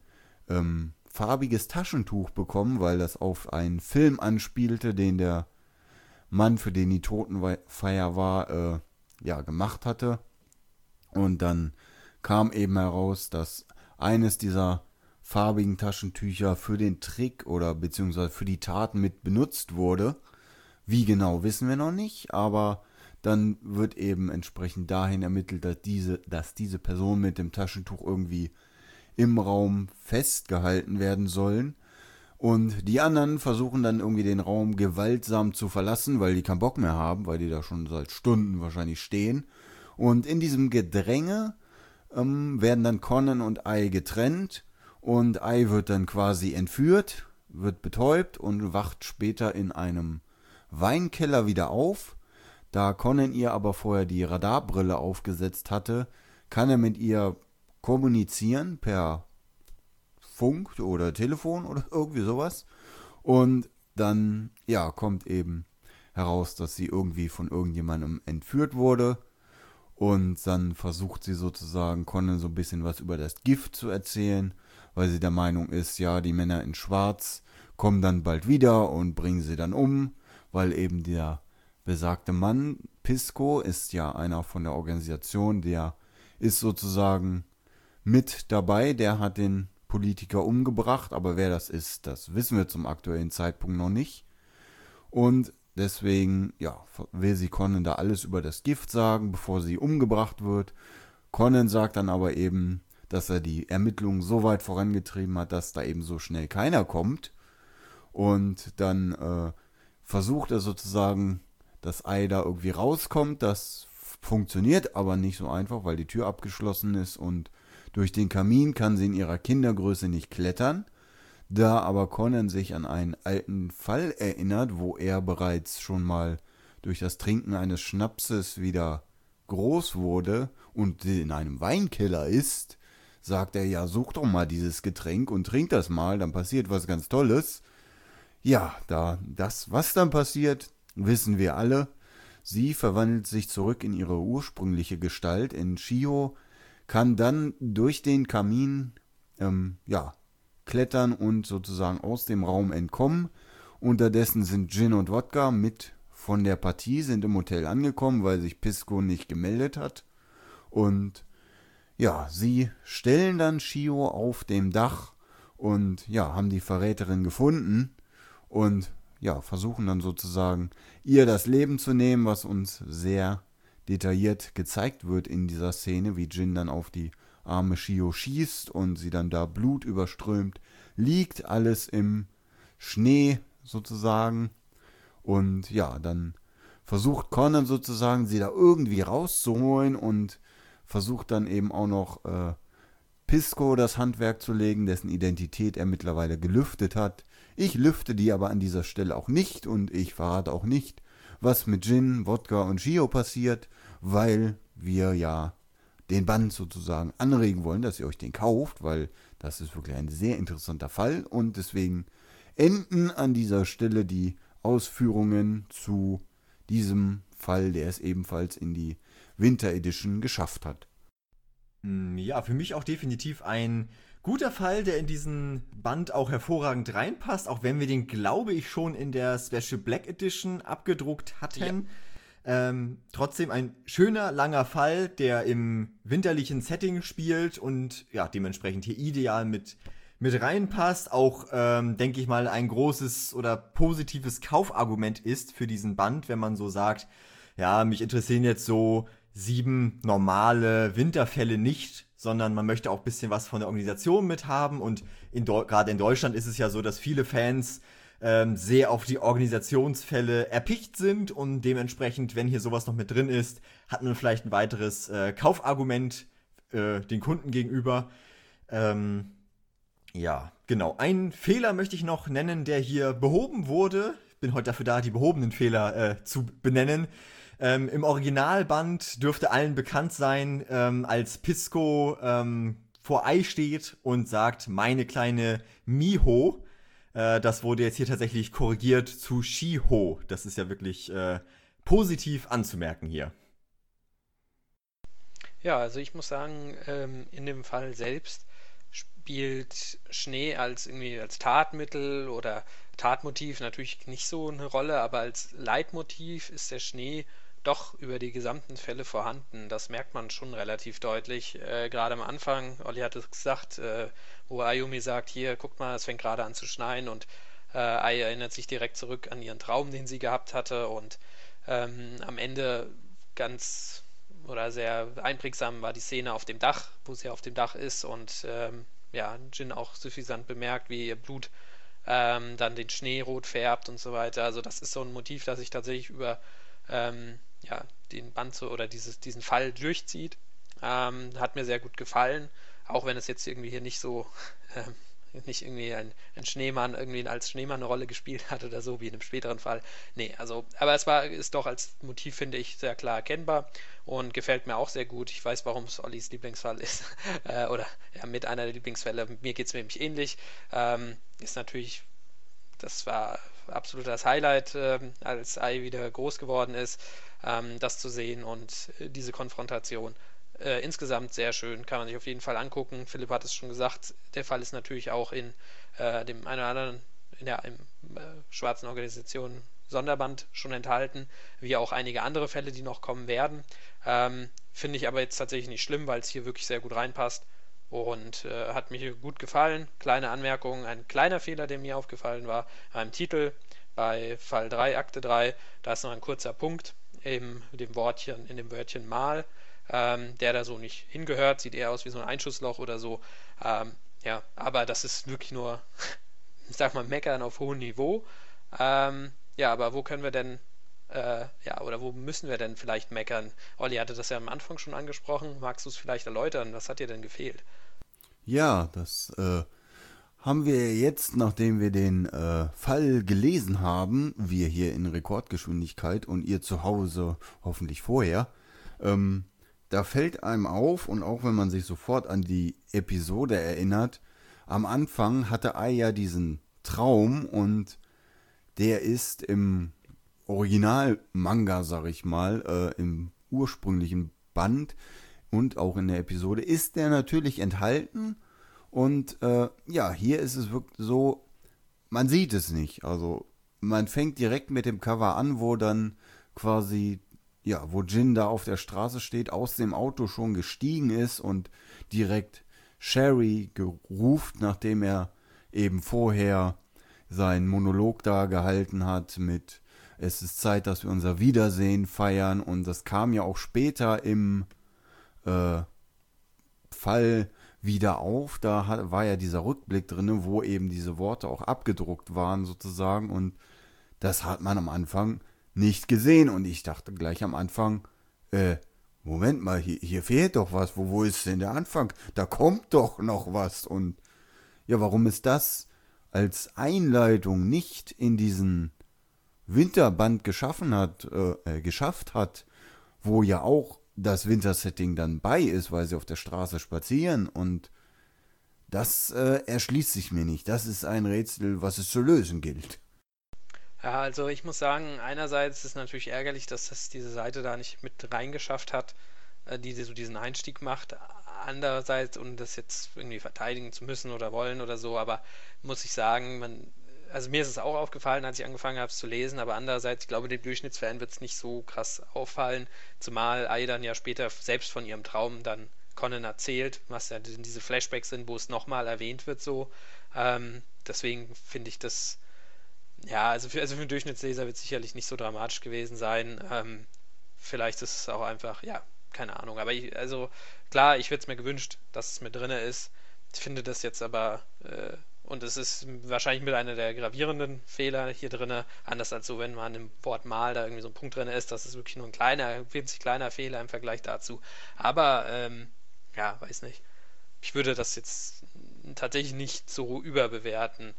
ähm, farbiges Taschentuch bekommen, weil das auf einen Film anspielte, den der Mann, für den die Totenfeier war, äh, ja, gemacht hatte. Und dann kam eben heraus, dass eines dieser farbigen Taschentücher für den Trick oder beziehungsweise für die Taten mit benutzt wurde. Wie genau wissen wir noch nicht, aber dann wird eben entsprechend dahin ermittelt, dass diese, dass diese Person mit dem Taschentuch irgendwie im Raum festgehalten werden sollen. Und die anderen versuchen dann irgendwie den Raum gewaltsam zu verlassen, weil die keinen Bock mehr haben, weil die da schon seit Stunden wahrscheinlich stehen. Und in diesem Gedränge ähm, werden dann Conan und Ai getrennt und Ai wird dann quasi entführt wird betäubt und wacht später in einem Weinkeller wieder auf. Da Conan ihr aber vorher die Radarbrille aufgesetzt hatte, kann er mit ihr kommunizieren per Funk oder Telefon oder irgendwie sowas. Und dann, ja, kommt eben heraus, dass sie irgendwie von irgendjemandem entführt wurde. Und dann versucht sie sozusagen Conan so ein bisschen was über das Gift zu erzählen, weil sie der Meinung ist, ja, die Männer in Schwarz kommen dann bald wieder und bringen sie dann um, weil eben der besagte Mann, Pisco, ist ja einer von der Organisation, der ist sozusagen mit dabei, der hat den Politiker umgebracht, aber wer das ist, das wissen wir zum aktuellen Zeitpunkt noch nicht. Und deswegen, ja, will sie Conan da alles über das Gift sagen, bevor sie umgebracht wird. Conan sagt dann aber eben, dass er die Ermittlungen so weit vorangetrieben hat, dass da eben so schnell keiner kommt. Und dann äh, versucht er sozusagen, dass Ei da irgendwie rauskommt. Das funktioniert aber nicht so einfach, weil die Tür abgeschlossen ist und durch den Kamin kann sie in ihrer Kindergröße nicht klettern. Da aber Conan sich an einen alten Fall erinnert, wo er bereits schon mal durch das Trinken eines Schnapses wieder groß wurde und in einem Weinkeller ist, sagt er ja, such doch mal dieses Getränk und trink das mal, dann passiert was ganz Tolles. Ja, da das, was dann passiert, wissen wir alle. Sie verwandelt sich zurück in ihre ursprüngliche Gestalt in Shio, kann dann durch den Kamin ähm, ja, klettern und sozusagen aus dem Raum entkommen. Unterdessen sind Gin und Wodka mit von der Partie, sind im Hotel angekommen, weil sich Pisco nicht gemeldet hat. Und ja, sie stellen dann Shio auf dem Dach und ja, haben die Verräterin gefunden und ja, versuchen dann sozusagen ihr das Leben zu nehmen, was uns sehr detailliert gezeigt wird in dieser Szene, wie Jin dann auf die arme Shio schießt und sie dann da Blut überströmt, liegt alles im Schnee sozusagen. Und ja, dann versucht Conan sozusagen, sie da irgendwie rauszuholen und versucht dann eben auch noch äh, Pisco das Handwerk zu legen, dessen Identität er mittlerweile gelüftet hat. Ich lüfte die aber an dieser Stelle auch nicht und ich verrate auch nicht, was mit Gin, Wodka und Gio passiert, weil wir ja den Band sozusagen anregen wollen, dass ihr euch den kauft, weil das ist wirklich ein sehr interessanter Fall und deswegen enden an dieser Stelle die Ausführungen zu diesem Fall, der es ebenfalls in die Winter Edition geschafft hat. Mm, ja, für mich auch definitiv ein guter Fall, der in diesen Band auch hervorragend reinpasst, auch wenn wir den, glaube ich, schon in der Special Black Edition abgedruckt hatten. Ja. Ähm, trotzdem ein schöner, langer Fall, der im winterlichen Setting spielt und ja, dementsprechend hier ideal mit, mit reinpasst. Auch, ähm, denke ich mal, ein großes oder positives Kaufargument ist für diesen Band, wenn man so sagt, ja, mich interessieren jetzt so sieben normale Winterfälle nicht, sondern man möchte auch ein bisschen was von der Organisation mit haben. Und gerade in Deutschland ist es ja so, dass viele Fans ähm, sehr auf die Organisationsfälle erpicht sind und dementsprechend, wenn hier sowas noch mit drin ist, hat man vielleicht ein weiteres äh, Kaufargument äh, den Kunden gegenüber. Ähm, ja, genau. Einen Fehler möchte ich noch nennen, der hier behoben wurde. Ich bin heute dafür da, die behobenen Fehler äh, zu benennen. Ähm, Im Originalband dürfte allen bekannt sein, ähm, als Pisco ähm, vor Ei steht und sagt, meine kleine Miho. Äh, das wurde jetzt hier tatsächlich korrigiert zu Shiho. Das ist ja wirklich äh, positiv anzumerken hier. Ja, also ich muss sagen, ähm, in dem Fall selbst spielt Schnee als irgendwie als Tatmittel oder Tatmotiv natürlich nicht so eine Rolle, aber als Leitmotiv ist der Schnee doch über die gesamten Fälle vorhanden. Das merkt man schon relativ deutlich. Äh, gerade am Anfang, Olli hat es gesagt, äh, wo Ayumi sagt, hier, guckt mal, es fängt gerade an zu schneien und äh, Ai erinnert sich direkt zurück an ihren Traum, den sie gehabt hatte und ähm, am Ende ganz oder sehr einprägsam war die Szene auf dem Dach, wo sie auf dem Dach ist und ähm, ja, Jin auch suffisant bemerkt, wie ihr Blut ähm, dann den Schnee rot färbt und so weiter. Also das ist so ein Motiv, das sich tatsächlich über ähm, ja, den Band so oder dieses, diesen Fall durchzieht. Ähm, hat mir sehr gut gefallen, auch wenn es jetzt irgendwie hier nicht so ähm, nicht irgendwie ein, ein Schneemann irgendwie als Schneemann eine Rolle gespielt hat oder so, wie in einem späteren Fall. Nee, also, aber es war, ist doch als Motiv, finde ich, sehr klar erkennbar und gefällt mir auch sehr gut. Ich weiß, warum es Ollis Lieblingsfall ist. äh, oder ja, mit einer der Lieblingsfälle. Mir geht es nämlich ähnlich. Ähm, ist natürlich, das war absolut das Highlight, äh, als Ai wieder groß geworden ist, ähm, das zu sehen und äh, diese Konfrontation. Äh, insgesamt sehr schön, kann man sich auf jeden Fall angucken. Philipp hat es schon gesagt, der Fall ist natürlich auch in äh, dem einen oder anderen, in der im, äh, schwarzen Organisation Sonderband schon enthalten, wie auch einige andere Fälle, die noch kommen werden. Ähm, Finde ich aber jetzt tatsächlich nicht schlimm, weil es hier wirklich sehr gut reinpasst und äh, hat mir gut gefallen. Kleine Anmerkung, ein kleiner Fehler, der mir aufgefallen war, beim Titel bei Fall 3, Akte 3, da ist noch ein kurzer Punkt in dem Wortchen, in dem Wörtchen mal ähm, der da so nicht hingehört. Sieht eher aus wie so ein Einschussloch oder so. Ähm, ja, aber das ist wirklich nur, ich sag mal, meckern auf hohem Niveau. Ähm, ja, aber wo können wir denn, äh, ja, oder wo müssen wir denn vielleicht meckern? Olli hatte das ja am Anfang schon angesprochen. Magst du es vielleicht erläutern? Was hat dir denn gefehlt? Ja, das äh, haben wir jetzt, nachdem wir den äh, Fall gelesen haben, wir hier in Rekordgeschwindigkeit und ihr zu Hause hoffentlich vorher, ähm, da fällt einem auf, und auch wenn man sich sofort an die Episode erinnert, am Anfang hatte Ai ja diesen Traum und der ist im Original-Manga, sag ich mal, äh, im ursprünglichen Band und auch in der Episode, ist der natürlich enthalten. Und äh, ja, hier ist es wirklich so, man sieht es nicht. Also man fängt direkt mit dem Cover an, wo dann quasi ja, wo Jin da auf der Straße steht, aus dem Auto schon gestiegen ist und direkt Sherry geruft, nachdem er eben vorher seinen Monolog da gehalten hat mit es ist Zeit, dass wir unser Wiedersehen feiern und das kam ja auch später im äh, Fall wieder auf. Da hat, war ja dieser Rückblick drin, wo eben diese Worte auch abgedruckt waren sozusagen und das hat man am Anfang nicht gesehen und ich dachte gleich am Anfang, äh, Moment mal, hier, hier fehlt doch was, wo, wo ist denn der Anfang? Da kommt doch noch was und ja, warum ist das als Einleitung nicht in diesen Winterband geschaffen hat, äh, äh, geschafft hat, wo ja auch das Wintersetting dann bei ist, weil sie auf der Straße spazieren und das äh, erschließt sich mir nicht. Das ist ein Rätsel, was es zu lösen gilt. Ja, also ich muss sagen, einerseits ist natürlich ärgerlich, dass das diese Seite da nicht mit reingeschafft hat, äh, die so diesen Einstieg macht. Andererseits, um das jetzt irgendwie verteidigen zu müssen oder wollen oder so, aber muss ich sagen, man, also mir ist es auch aufgefallen, als ich angefangen habe es zu lesen, aber andererseits, ich glaube, dem Durchschnittsfan wird es nicht so krass auffallen, zumal Ai dann ja später selbst von ihrem Traum dann Conan erzählt, was ja diese Flashbacks sind, wo es nochmal erwähnt wird so. Ähm, deswegen finde ich das ja, also für, also für einen Durchschnittsleser wird es sicherlich nicht so dramatisch gewesen sein. Ähm, vielleicht ist es auch einfach, ja, keine Ahnung. Aber ich, also klar, ich würde es mir gewünscht, dass es mit drin ist. Ich finde das jetzt aber, äh, und es ist wahrscheinlich mit einer der gravierenden Fehler hier drin, anders als so, wenn man im Wort mal da irgendwie so ein Punkt drin ist, das ist wirklich nur ein kleiner, winzig kleiner Fehler im Vergleich dazu. Aber, ähm, ja, weiß nicht. Ich würde das jetzt tatsächlich nicht so überbewerten.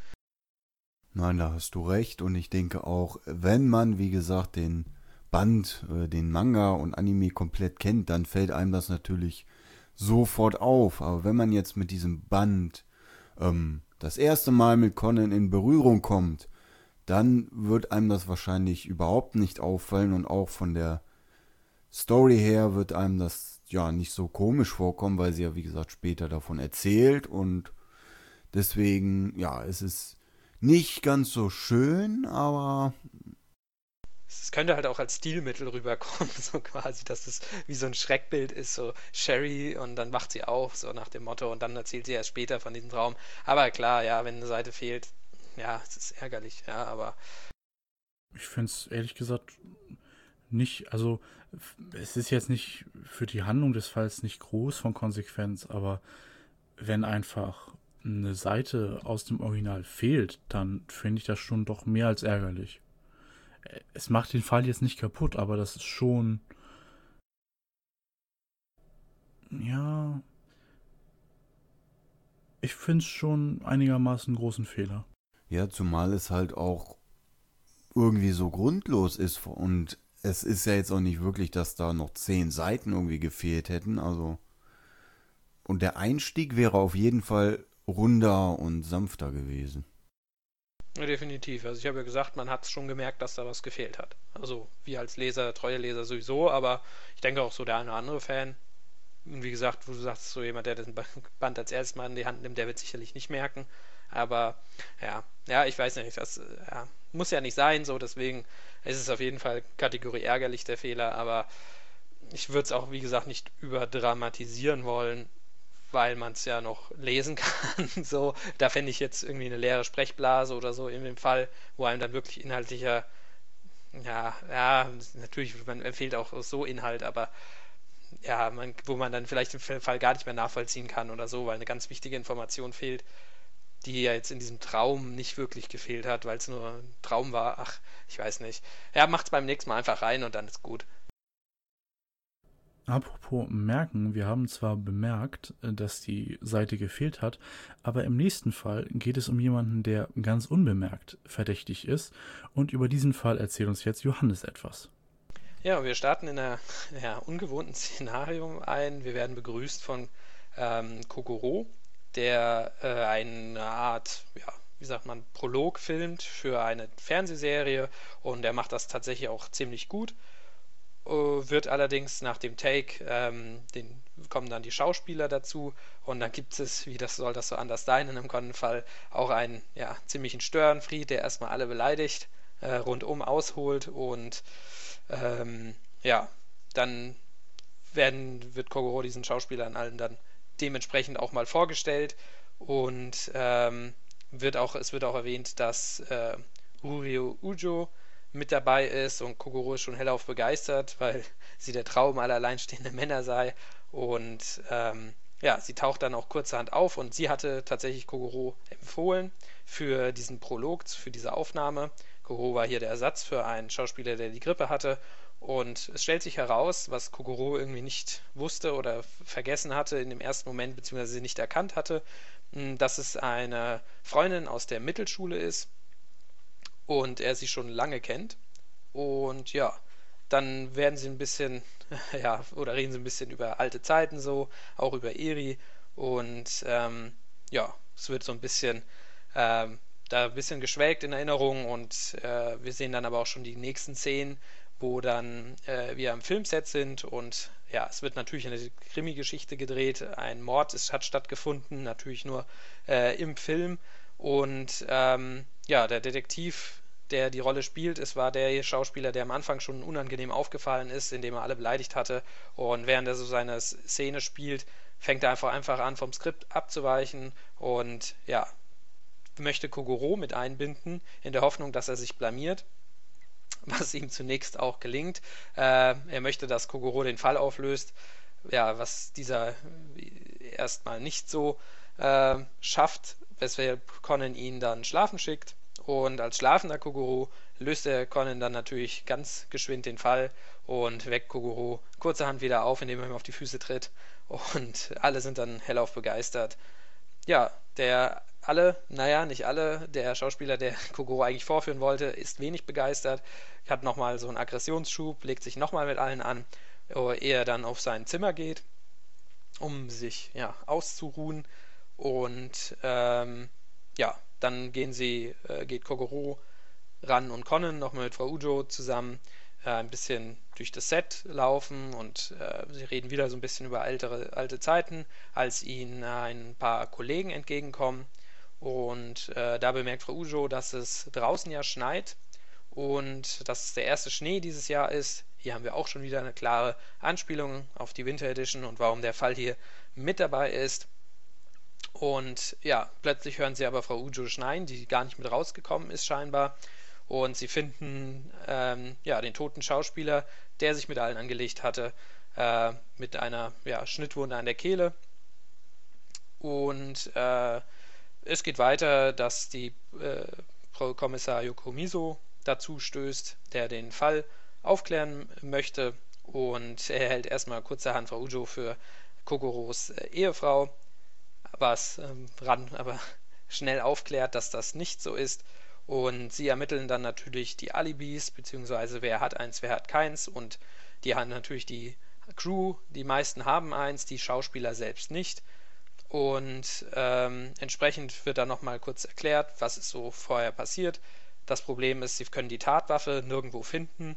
Nein, da hast du recht. Und ich denke auch, wenn man, wie gesagt, den Band, äh, den Manga und Anime komplett kennt, dann fällt einem das natürlich sofort auf. Aber wenn man jetzt mit diesem Band ähm, das erste Mal mit Conan in Berührung kommt, dann wird einem das wahrscheinlich überhaupt nicht auffallen und auch von der Story her wird einem das ja nicht so komisch vorkommen, weil sie ja wie gesagt später davon erzählt und deswegen ja, es ist nicht ganz so schön, aber. Es könnte halt auch als Stilmittel rüberkommen, so quasi, dass es wie so ein Schreckbild ist, so Sherry und dann wacht sie auf, so nach dem Motto, und dann erzählt sie erst später von diesem Traum. Aber klar, ja, wenn eine Seite fehlt, ja, es ist ärgerlich, ja, aber. Ich finde es ehrlich gesagt nicht, also es ist jetzt nicht für die Handlung des Falls nicht groß von Konsequenz, aber wenn einfach eine Seite aus dem Original fehlt, dann finde ich das schon doch mehr als ärgerlich. Es macht den Fall jetzt nicht kaputt, aber das ist schon. Ja. ich finde es schon einigermaßen großen Fehler. Ja, zumal es halt auch irgendwie so grundlos ist und es ist ja jetzt auch nicht wirklich, dass da noch zehn Seiten irgendwie gefehlt hätten, also und der Einstieg wäre auf jeden Fall runder und sanfter gewesen. Definitiv. Also ich habe ja gesagt, man hat schon gemerkt, dass da was gefehlt hat. Also wir als Leser, treue Leser sowieso, aber ich denke auch so der eine oder andere Fan. Wie gesagt, wo du sagst, so jemand, der das Band als erstes Mal in die Hand nimmt, der wird sicherlich nicht merken. Aber ja, ja, ich weiß nicht, das ja, muss ja nicht sein, so deswegen ist es auf jeden Fall Kategorie ärgerlich der Fehler, aber ich würde es auch, wie gesagt, nicht überdramatisieren wollen weil man es ja noch lesen kann. so, da fände ich jetzt irgendwie eine leere Sprechblase oder so in dem Fall, wo einem dann wirklich inhaltlicher, ja, ja, natürlich, man empfiehlt auch so Inhalt, aber ja, man, wo man dann vielleicht im Fall gar nicht mehr nachvollziehen kann oder so, weil eine ganz wichtige Information fehlt, die ja jetzt in diesem Traum nicht wirklich gefehlt hat, weil es nur ein Traum war. Ach, ich weiß nicht. Ja, macht's beim nächsten Mal einfach rein und dann ist gut. Apropos merken, wir haben zwar bemerkt, äh, dass die Seite gefehlt hat, aber im nächsten Fall geht es um jemanden, der ganz unbemerkt verdächtig ist und über diesen Fall erzählt uns jetzt Johannes etwas. Ja, wir starten in einer ja, ungewohnten Szenario ein. Wir werden begrüßt von ähm, Kokoro, der äh, eine Art, ja, wie sagt man, Prolog filmt für eine Fernsehserie und er macht das tatsächlich auch ziemlich gut. Äh, wird allerdings nach dem Take, ähm, den, kommen dann die Schauspieler dazu und dann gibt es, wie das soll das so anders sein in einem Kontenfall, auch einen ja, ziemlichen Störenfried, der erstmal alle beleidigt, äh, rundum ausholt und ähm, ja, dann werden, wird Kogoro diesen Schauspielern allen dann dementsprechend auch mal vorgestellt und ähm, wird auch, es wird auch erwähnt, dass äh, Urio Ujo mit dabei ist und Kogoro ist schon hellauf begeistert, weil sie der Traum aller alleinstehenden Männer sei. Und ähm, ja, sie taucht dann auch kurzerhand auf und sie hatte tatsächlich Kogoro empfohlen für diesen Prolog, für diese Aufnahme. Kogoro war hier der Ersatz für einen Schauspieler, der die Grippe hatte. Und es stellt sich heraus, was Kogoro irgendwie nicht wusste oder vergessen hatte in dem ersten Moment, beziehungsweise sie nicht erkannt hatte, dass es eine Freundin aus der Mittelschule ist, und er sie schon lange kennt. Und ja, dann werden sie ein bisschen, ja, oder reden sie ein bisschen über alte Zeiten so, auch über Eri. Und ähm, ja, es wird so ein bisschen, ähm, da ein bisschen geschwelgt in Erinnerung und äh, wir sehen dann aber auch schon die nächsten Szenen, wo dann äh, wir am Filmset sind und ja, es wird natürlich eine Krimi-Geschichte gedreht. Ein Mord ist, hat stattgefunden, natürlich nur äh, im Film. Und ähm, ja, der Detektiv, der die Rolle spielt, es war der Schauspieler, der am Anfang schon unangenehm aufgefallen ist, indem er alle beleidigt hatte. Und während er so seine Szene spielt, fängt er einfach, einfach an, vom Skript abzuweichen und ja, möchte Kogoro mit einbinden, in der Hoffnung, dass er sich blamiert was ihm zunächst auch gelingt. Äh, er möchte, dass Kogoro den Fall auflöst, ja, was dieser erstmal nicht so äh, schafft, weshalb Conan ihn dann schlafen schickt. Und als schlafender Kogoro löst der Conan dann natürlich ganz geschwind den Fall und weckt Kogoro kurzerhand wieder auf, indem er ihm auf die Füße tritt. Und alle sind dann hellauf begeistert. Ja, der alle, naja, nicht alle, der Schauspieler, der Kogoro eigentlich vorführen wollte, ist wenig begeistert, hat nochmal so einen Aggressionsschub, legt sich nochmal mit allen an, ehe er dann auf sein Zimmer geht, um sich ja, auszuruhen. Und ähm, ja, dann gehen sie, äh, geht Kogoro ran und Conan nochmal mit Frau Ujo zusammen äh, ein bisschen durch das Set laufen und äh, sie reden wieder so ein bisschen über ältere, alte Zeiten, als ihnen ein paar Kollegen entgegenkommen. Und äh, da bemerkt Frau Ujo, dass es draußen ja schneit und dass es der erste Schnee dieses Jahr ist. Hier haben wir auch schon wieder eine klare Anspielung auf die Winter Edition und warum der Fall hier mit dabei ist. Und ja, plötzlich hören sie aber Frau Ujo schneien, die gar nicht mit rausgekommen ist scheinbar. Und sie finden ähm, ja, den toten Schauspieler, der sich mit allen angelegt hatte, äh, mit einer ja, Schnittwunde an der Kehle. Und äh, es geht weiter, dass die äh, Kommissar Yokomiso dazu stößt, der den Fall aufklären möchte. Und er hält erstmal kurzerhand Frau Ujo für Kokoros äh, Ehefrau was ähm, Ran aber schnell aufklärt, dass das nicht so ist. Und sie ermitteln dann natürlich die Alibis, beziehungsweise wer hat eins, wer hat keins. Und die haben natürlich die Crew, die meisten haben eins, die Schauspieler selbst nicht. Und ähm, entsprechend wird dann nochmal kurz erklärt, was ist so vorher passiert. Das Problem ist, sie können die Tatwaffe nirgendwo finden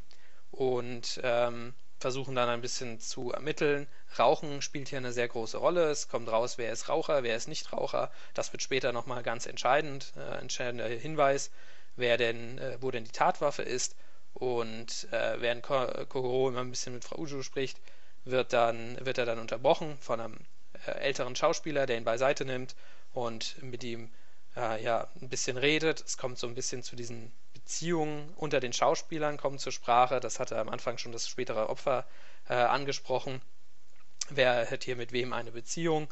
und ähm, versuchen dann ein bisschen zu ermitteln. Rauchen spielt hier eine sehr große Rolle. Es kommt raus, wer ist Raucher, wer ist nicht Raucher. Das wird später nochmal ganz entscheidend, äh, entscheidender Hinweis, wer denn, äh, wo denn die Tatwaffe ist. Und äh, während Kogoro immer ein bisschen mit Frau Uju spricht, wird, dann, wird er dann unterbrochen von einem äh, älteren Schauspieler, der ihn beiseite nimmt und mit ihm äh, ja, ein bisschen redet. Es kommt so ein bisschen zu diesen Beziehungen unter den Schauspielern kommen zur Sprache. Das hatte am Anfang schon das spätere Opfer äh, angesprochen. Wer hat hier mit wem eine Beziehung?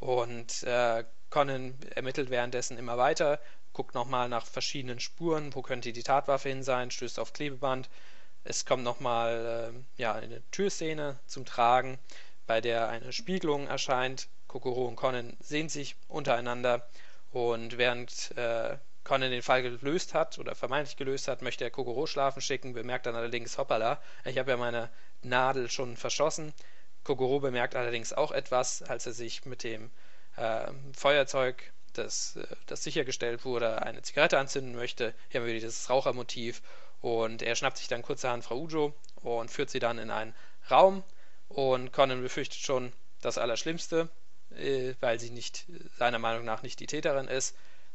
Und äh, Conan ermittelt währenddessen immer weiter, guckt nochmal nach verschiedenen Spuren, wo könnte die Tatwaffe hin sein, stößt auf Klebeband. Es kommt nochmal äh, ja, eine Türszene zum Tragen, bei der eine Spiegelung erscheint. Kokoro und Conan sehen sich untereinander und während äh, Conan den Fall gelöst hat oder vermeintlich gelöst hat, möchte er Kokoro schlafen schicken, bemerkt dann allerdings, hoppala, ich habe ja meine Nadel schon verschossen. Kokoro bemerkt allerdings auch etwas, als er sich mit dem äh, Feuerzeug, das, äh, das sichergestellt wurde, eine Zigarette anzünden möchte. Hier haben wir dieses Rauchermotiv und er schnappt sich dann kurzerhand Frau Ujo und führt sie dann in einen Raum und Conan befürchtet schon das Allerschlimmste, äh, weil sie nicht seiner Meinung nach nicht die Täterin ist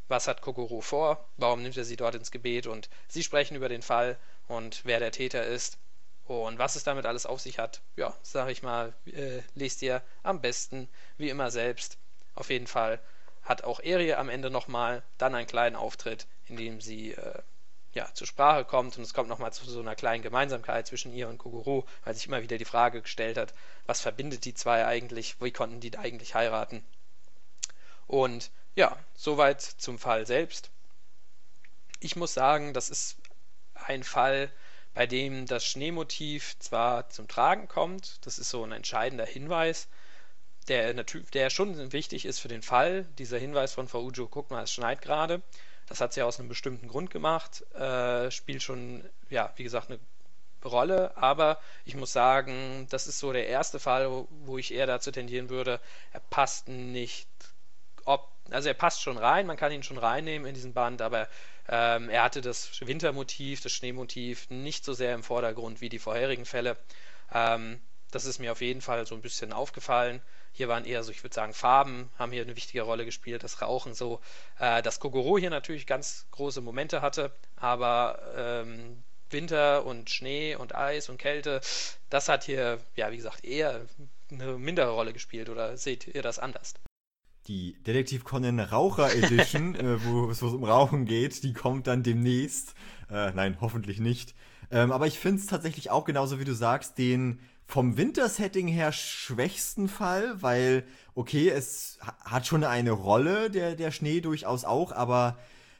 was hat Kokoro vor, warum nimmt er sie dort ins Gebet und sie sprechen über den Fall und wer der Täter ist und was es damit alles auf sich hat. Ja, sag ich mal, äh, lest ihr am besten wie immer selbst. Auf jeden Fall hat auch Erie am Ende nochmal dann einen kleinen Auftritt, in dem sie äh, ja, zur Sprache kommt und es kommt nochmal zu so einer kleinen Gemeinsamkeit zwischen ihr und Kokoro, weil sich immer wieder die Frage gestellt hat, was verbindet die zwei eigentlich, wie konnten die eigentlich heiraten? Und ja, soweit zum Fall selbst. Ich muss sagen, das ist ein Fall, bei dem das Schneemotiv zwar zum Tragen kommt, das ist so ein entscheidender Hinweis, der, der schon wichtig ist für den Fall. Dieser Hinweis von Frau Ujo, guck mal, es schneit gerade. Das hat sie aus einem bestimmten Grund gemacht, äh, spielt schon, ja, wie gesagt, eine Rolle, aber ich muss sagen, das ist so der erste Fall, wo ich eher dazu tendieren würde, er passt nicht ob also er passt schon rein, man kann ihn schon reinnehmen in diesen Band, aber ähm, er hatte das Wintermotiv, das Schneemotiv nicht so sehr im Vordergrund wie die vorherigen Fälle. Ähm, das ist mir auf jeden Fall so ein bisschen aufgefallen. Hier waren eher so, ich würde sagen, Farben haben hier eine wichtige Rolle gespielt, das Rauchen so. Äh, dass Kogoro hier natürlich ganz große Momente hatte, aber ähm, Winter und Schnee und Eis und Kälte, das hat hier, ja, wie gesagt, eher eine mindere Rolle gespielt. Oder seht ihr das anders? Die Detektiv Conan Raucher Edition, äh, wo es um Rauchen geht, die kommt dann demnächst. Äh, nein, hoffentlich nicht. Ähm, aber ich finde es tatsächlich auch genauso wie du sagst, den vom Wintersetting her schwächsten Fall, weil, okay, es hat schon eine Rolle, der, der Schnee durchaus auch, aber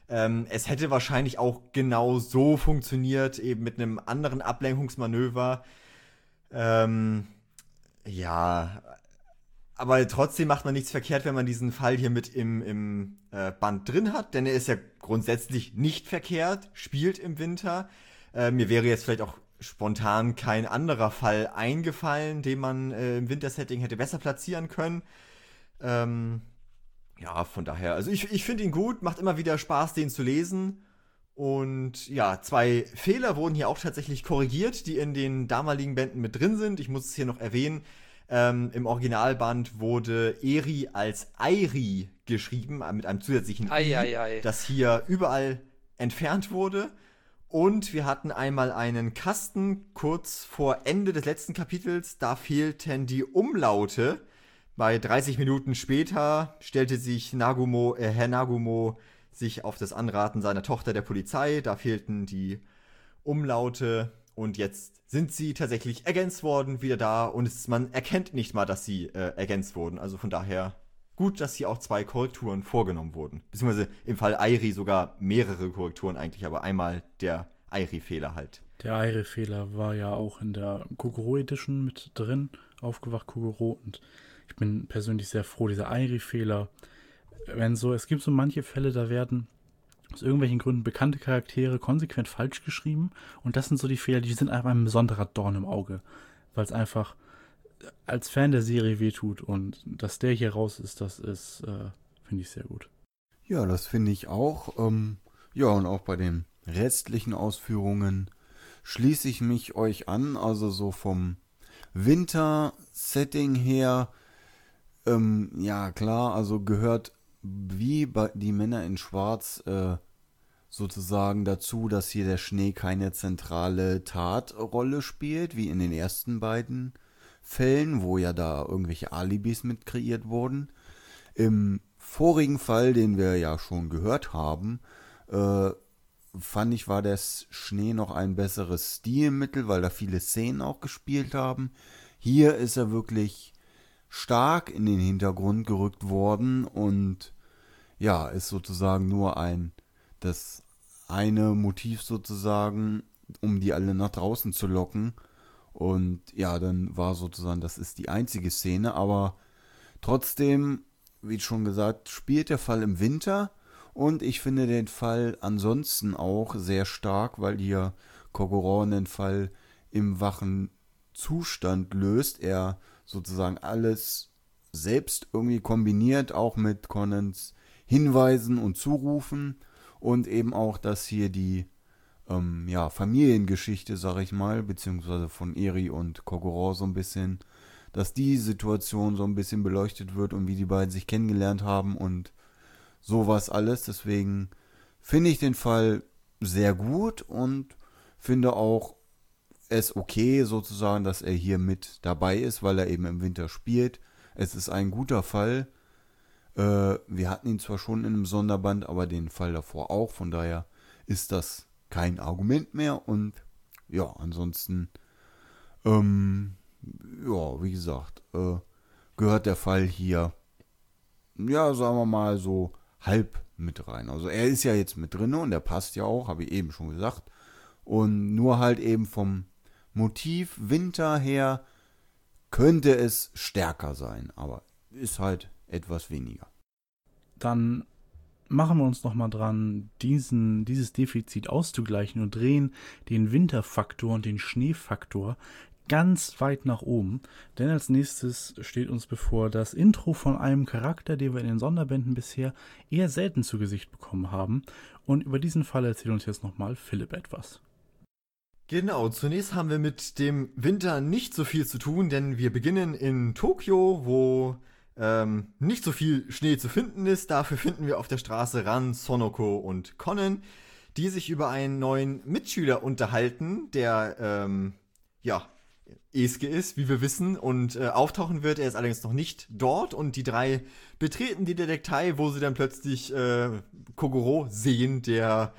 ähm, es hätte wahrscheinlich auch genau so funktioniert, eben mit einem anderen Ablenkungsmanöver. Ähm, ja, aber trotzdem macht man nichts verkehrt, wenn man diesen Fall hier mit im, im äh, Band drin hat, denn er ist ja grundsätzlich nicht verkehrt, spielt im Winter. Äh, mir wäre jetzt vielleicht auch spontan kein anderer Fall eingefallen, den man äh, im Wintersetting hätte besser platzieren können. Ähm, ja, von daher, also ich, ich finde ihn gut, macht immer wieder Spaß, den zu lesen. Und ja, zwei Fehler wurden hier auch tatsächlich korrigiert, die in den damaligen Bänden mit drin sind. Ich muss es hier noch erwähnen. Ähm, Im Originalband wurde Eri als Airi geschrieben, äh, mit einem zusätzlichen ei, I, ei, ei. das hier überall entfernt wurde. Und wir hatten einmal einen Kasten kurz vor Ende des letzten Kapitels. Da fehlten die Umlaute. Bei 30 Minuten später stellte sich Nagumo, äh, Herr Nagumo sich auf das Anraten seiner Tochter der Polizei. Da fehlten die Umlaute. Und jetzt sind sie tatsächlich ergänzt worden, wieder da. Und es, man erkennt nicht mal, dass sie äh, ergänzt wurden. Also von daher gut, dass hier auch zwei Korrekturen vorgenommen wurden. Beziehungsweise im Fall Airi sogar mehrere Korrekturen eigentlich, aber einmal der Airi-Fehler halt. Der Airi-Fehler war ja auch in der Kogoro Edition mit drin, aufgewacht Kogoro. Und ich bin persönlich sehr froh, dieser Airi-Fehler wenn so, es gibt so manche Fälle, da werden aus irgendwelchen Gründen bekannte Charaktere konsequent falsch geschrieben. Und das sind so die Fehler, die sind einfach ein besonderer Dorn im Auge. Weil es einfach als Fan der Serie wehtut. Und dass der hier raus ist, das ist, äh, finde ich sehr gut. Ja, das finde ich auch. Ähm, ja, und auch bei den restlichen Ausführungen schließe ich mich euch an. Also so vom Winter-Setting her. Ähm, ja, klar, also gehört wie die Männer in Schwarz äh, sozusagen dazu, dass hier der Schnee keine zentrale Tatrolle spielt, wie in den ersten beiden Fällen, wo ja da irgendwelche Alibis mit kreiert wurden. Im vorigen Fall, den wir ja schon gehört haben, äh, fand ich, war der Schnee noch ein besseres Stilmittel, weil da viele Szenen auch gespielt haben. Hier ist er wirklich stark in den Hintergrund gerückt worden und ja, ist sozusagen nur ein, das eine Motiv sozusagen, um die alle nach draußen zu locken. Und ja, dann war sozusagen, das ist die einzige Szene, aber trotzdem, wie schon gesagt, spielt der Fall im Winter und ich finde den Fall ansonsten auch sehr stark, weil hier Kogoron den Fall im wachen Zustand löst. Er sozusagen alles selbst irgendwie kombiniert, auch mit Conans Hinweisen und Zurufen und eben auch, dass hier die ähm, ja, Familiengeschichte, sag ich mal, beziehungsweise von Eri und Kogoro so ein bisschen, dass die Situation so ein bisschen beleuchtet wird und wie die beiden sich kennengelernt haben und sowas alles. Deswegen finde ich den Fall sehr gut und finde auch es okay sozusagen, dass er hier mit dabei ist, weil er eben im Winter spielt. Es ist ein guter Fall. Äh, wir hatten ihn zwar schon in einem Sonderband, aber den Fall davor auch. Von daher ist das kein Argument mehr. Und ja, ansonsten, ähm, ja, wie gesagt, äh, gehört der Fall hier, ja, sagen wir mal so halb mit rein. Also er ist ja jetzt mit drin und er passt ja auch, habe ich eben schon gesagt. Und nur halt eben vom Motiv Winter her könnte es stärker sein, aber ist halt etwas weniger. Dann machen wir uns noch mal dran, diesen, dieses Defizit auszugleichen und drehen den Winterfaktor und den Schneefaktor ganz weit nach oben. Denn als nächstes steht uns bevor das Intro von einem Charakter, den wir in den Sonderbänden bisher eher selten zu Gesicht bekommen haben. Und über diesen Fall erzählt uns jetzt nochmal Philipp etwas. Genau, zunächst haben wir mit dem Winter nicht so viel zu tun, denn wir beginnen in Tokio, wo ähm, nicht so viel Schnee zu finden ist. Dafür finden wir auf der Straße Ran, Sonoko und Konnen, die sich über einen neuen Mitschüler unterhalten, der ähm, ja Eske ist, wie wir wissen, und äh, auftauchen wird. Er ist allerdings noch nicht dort und die drei betreten die Detektei, wo sie dann plötzlich äh, Kogoro sehen, der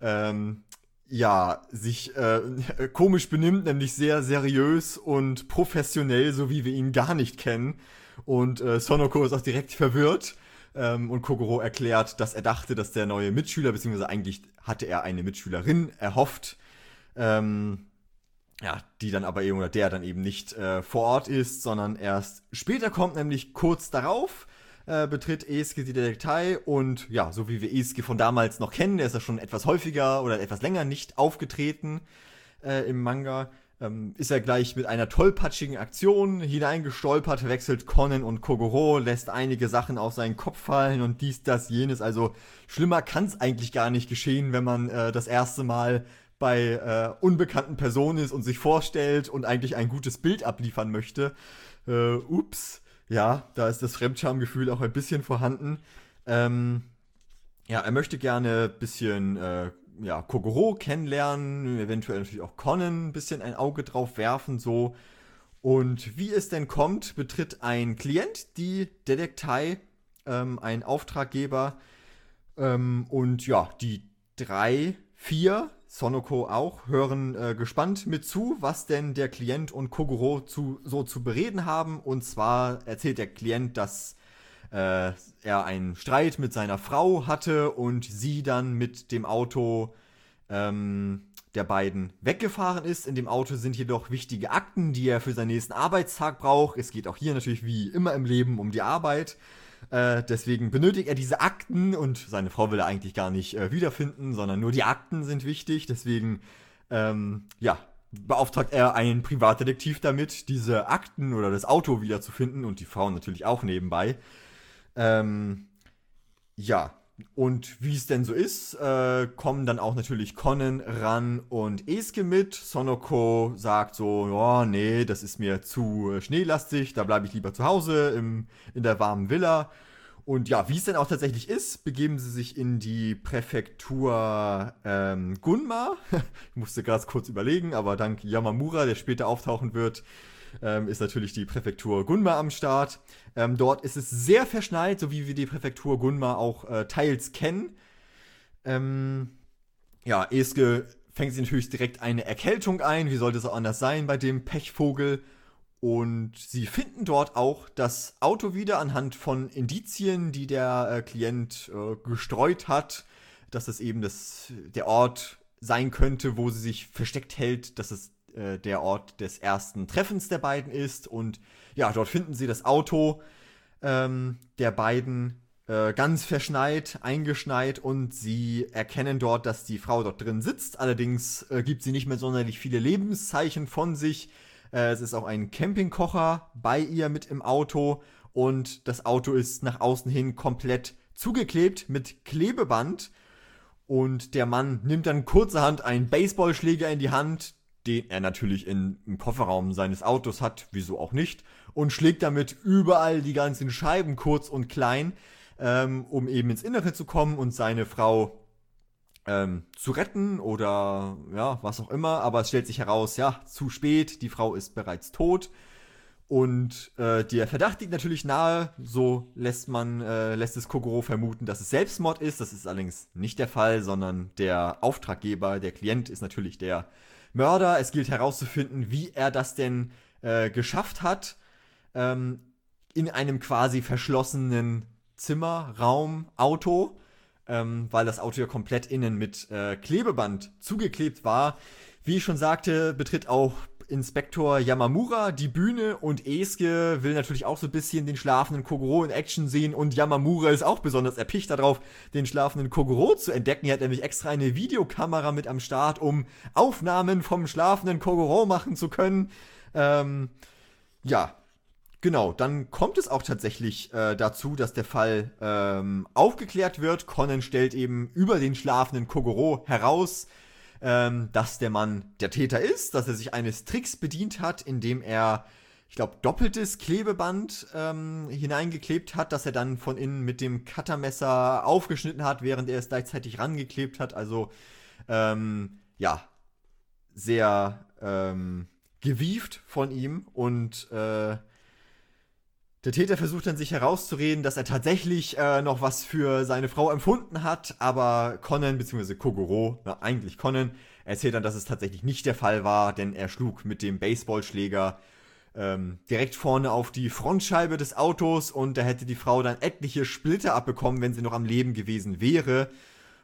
ähm, ja, sich äh, komisch benimmt, nämlich sehr seriös und professionell, so wie wir ihn gar nicht kennen. Und äh, Sonoko ist auch direkt verwirrt. Ähm, und Kogoro erklärt, dass er dachte, dass der neue Mitschüler, beziehungsweise eigentlich hatte er eine Mitschülerin erhofft, ähm, ja, die dann aber eben, oder der dann eben nicht äh, vor Ort ist, sondern erst später kommt, nämlich kurz darauf äh, betritt Eske die Detektei und ja, so wie wir Eske von damals noch kennen, der ist ja schon etwas häufiger oder etwas länger nicht aufgetreten äh, im Manga, ähm, ist er gleich mit einer tollpatschigen Aktion hineingestolpert, wechselt Conan und Kogoro, lässt einige Sachen auf seinen Kopf fallen und dies, das, jenes. Also schlimmer kann es eigentlich gar nicht geschehen, wenn man äh, das erste Mal bei äh, unbekannten Personen ist und sich vorstellt und eigentlich ein gutes Bild abliefern möchte. Äh, ups ja, da ist das Fremdschamgefühl auch ein bisschen vorhanden. Ähm, ja, er möchte gerne ein bisschen äh, ja, Kogoro kennenlernen, eventuell natürlich auch Conan ein bisschen ein Auge drauf werfen, so. Und wie es denn kommt, betritt ein Klient die Detektei, ähm, ein Auftraggeber. Ähm, und ja, die drei, vier Sonoko auch, hören äh, gespannt mit zu, was denn der Klient und Kogoro zu, so zu bereden haben. Und zwar erzählt der Klient, dass äh, er einen Streit mit seiner Frau hatte und sie dann mit dem Auto ähm, der beiden weggefahren ist. In dem Auto sind jedoch wichtige Akten, die er für seinen nächsten Arbeitstag braucht. Es geht auch hier natürlich wie immer im Leben um die Arbeit. Äh, deswegen benötigt er diese Akten und seine Frau will er eigentlich gar nicht äh, wiederfinden, sondern nur die Akten sind wichtig. Deswegen, ähm, ja, beauftragt er einen Privatdetektiv damit, diese Akten oder das Auto wiederzufinden und die Frau natürlich auch nebenbei. Ähm, ja, und wie es denn so ist, äh, kommen dann auch natürlich Conan, Ran und Eske mit. Sonoko sagt so, ja, nee, das ist mir zu äh, schneelastig, da bleibe ich lieber zu Hause im, in der warmen Villa. Und ja, wie es denn auch tatsächlich ist, begeben sie sich in die Präfektur ähm, Gunma. ich musste ganz kurz überlegen, aber dank Yamamura, der später auftauchen wird, ähm, ist natürlich die Präfektur Gunma am Start. Ähm, dort ist es sehr verschneit, so wie wir die Präfektur Gunma auch äh, teils kennen. Ähm, ja, Eske fängt sich natürlich direkt eine Erkältung ein. Wie sollte es auch anders sein bei dem Pechvogel? Und sie finden dort auch das Auto wieder anhand von Indizien, die der äh, Klient äh, gestreut hat, dass es eben das, der Ort sein könnte, wo sie sich versteckt hält, dass es äh, der Ort des ersten Treffens der beiden ist. Und ja, dort finden sie das Auto ähm, der beiden äh, ganz verschneit, eingeschneit und sie erkennen dort, dass die Frau dort drin sitzt. Allerdings äh, gibt sie nicht mehr sonderlich viele Lebenszeichen von sich. Äh, es ist auch ein Campingkocher bei ihr mit im Auto und das Auto ist nach außen hin komplett zugeklebt mit Klebeband. Und der Mann nimmt dann kurzerhand einen Baseballschläger in die Hand, den er natürlich in, im Kofferraum seines Autos hat, wieso auch nicht, und schlägt damit überall die ganzen Scheiben kurz und klein, ähm, um eben ins Innere zu kommen und seine Frau ähm, zu retten oder ja, was auch immer. Aber es stellt sich heraus, ja, zu spät, die Frau ist bereits tot. Und äh, der Verdacht liegt natürlich nahe, so lässt man, äh, lässt es Kogoro vermuten, dass es Selbstmord ist. Das ist allerdings nicht der Fall, sondern der Auftraggeber, der Klient ist natürlich der Mörder. Es gilt herauszufinden, wie er das denn äh, geschafft hat, ähm, in einem quasi verschlossenen Zimmer, Raum, Auto, ähm, weil das Auto ja komplett innen mit äh, Klebeband zugeklebt war. Wie ich schon sagte, betritt auch Inspektor Yamamura die Bühne und Eske will natürlich auch so ein bisschen den schlafenden Kogoro in Action sehen und Yamamura ist auch besonders erpicht darauf, den schlafenden Kogoro zu entdecken. Er hat nämlich extra eine Videokamera mit am Start, um Aufnahmen vom schlafenden Kogoro machen zu können. Ähm, ja, genau. Dann kommt es auch tatsächlich äh, dazu, dass der Fall ähm, aufgeklärt wird. Conan stellt eben über den schlafenden Kogoro heraus, ähm, dass der Mann der Täter ist, dass er sich eines Tricks bedient hat, indem er, ich glaube, doppeltes Klebeband ähm, hineingeklebt hat, dass er dann von innen mit dem Cuttermesser aufgeschnitten hat, während er es gleichzeitig rangeklebt hat. Also, ähm, ja, sehr ähm, gewieft von ihm und äh, der Täter versucht dann sich herauszureden, dass er tatsächlich äh, noch was für seine Frau empfunden hat, aber Conan bzw. Kogoro, na, eigentlich Conan, erzählt dann, dass es tatsächlich nicht der Fall war, denn er schlug mit dem Baseballschläger ähm, direkt vorne auf die Frontscheibe des Autos und da hätte die Frau dann etliche Splitter abbekommen, wenn sie noch am Leben gewesen wäre.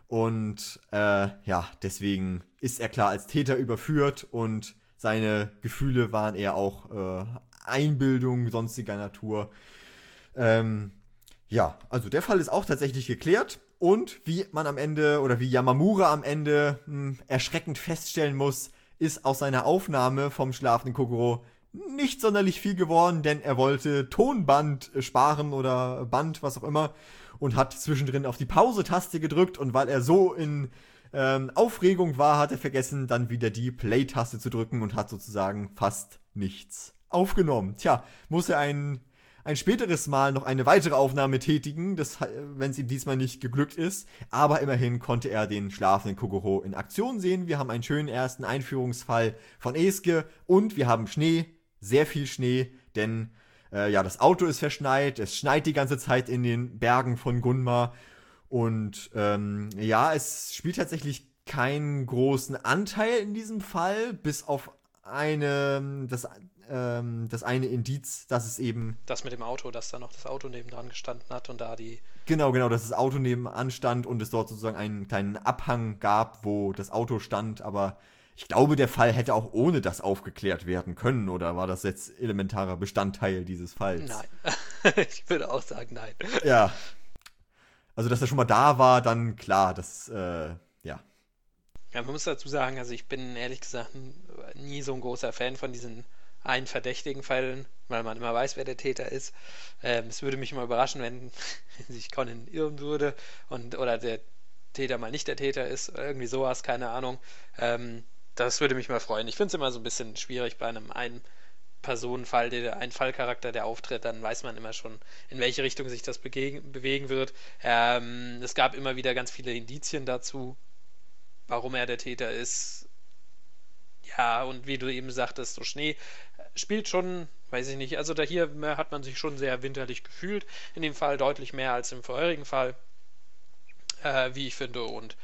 Und äh, ja, deswegen ist er klar als Täter überführt und seine Gefühle waren eher auch äh, Einbildung sonstiger Natur. Ähm, ja, also der Fall ist auch tatsächlich geklärt. Und wie man am Ende oder wie Yamamura am Ende mh, hm, erschreckend feststellen muss, ist aus seiner Aufnahme vom schlafenden Kokoro nicht sonderlich viel geworden, denn er wollte Tonband sparen oder Band, was auch immer, und hat zwischendrin auf die Pause-Taste gedrückt und weil er so in ähm, Aufregung war, hat er vergessen, dann wieder die Play-Taste zu drücken und hat sozusagen fast nichts aufgenommen. Tja, muss er ein, ein späteres Mal noch eine weitere Aufnahme tätigen, wenn es ihm diesmal nicht geglückt ist. Aber immerhin konnte er den schlafenden Kogoro in Aktion sehen. Wir haben einen schönen ersten Einführungsfall von Eske und wir haben Schnee, sehr viel Schnee, denn äh, ja, das Auto ist verschneit, es schneit die ganze Zeit in den Bergen von Gunma. Und ähm, ja, es spielt tatsächlich keinen großen Anteil in diesem Fall, bis auf eine, das ähm, das eine Indiz, dass es eben. Das mit dem Auto, dass da noch das Auto nebendran gestanden hat und da die. Genau, genau, dass das Auto nebenan stand und es dort sozusagen einen kleinen Abhang gab, wo das Auto stand, aber ich glaube, der Fall hätte auch ohne das aufgeklärt werden können, oder war das jetzt elementarer Bestandteil dieses Falls? Nein. ich würde auch sagen, nein. Ja. Also, dass er schon mal da war, dann klar, das, äh, ja. Ja, man muss dazu sagen, also ich bin ehrlich gesagt nie so ein großer Fan von diesen einen verdächtigen Fällen, weil man immer weiß, wer der Täter ist. Ähm, es würde mich mal überraschen, wenn, sich Conan irren würde und oder der Täter mal nicht der Täter ist, irgendwie sowas, keine Ahnung. Ähm, das würde mich mal freuen. Ich finde es immer so ein bisschen schwierig bei einem einen Personenfall, der, ein Fallcharakter, der auftritt, dann weiß man immer schon, in welche Richtung sich das bewegen wird. Ähm, es gab immer wieder ganz viele Indizien dazu, warum er der Täter ist. Ja, und wie du eben sagtest, so Schnee spielt schon, weiß ich nicht, also da hier hat man sich schon sehr winterlich gefühlt. In dem Fall deutlich mehr als im vorherigen Fall, äh, wie ich finde. Und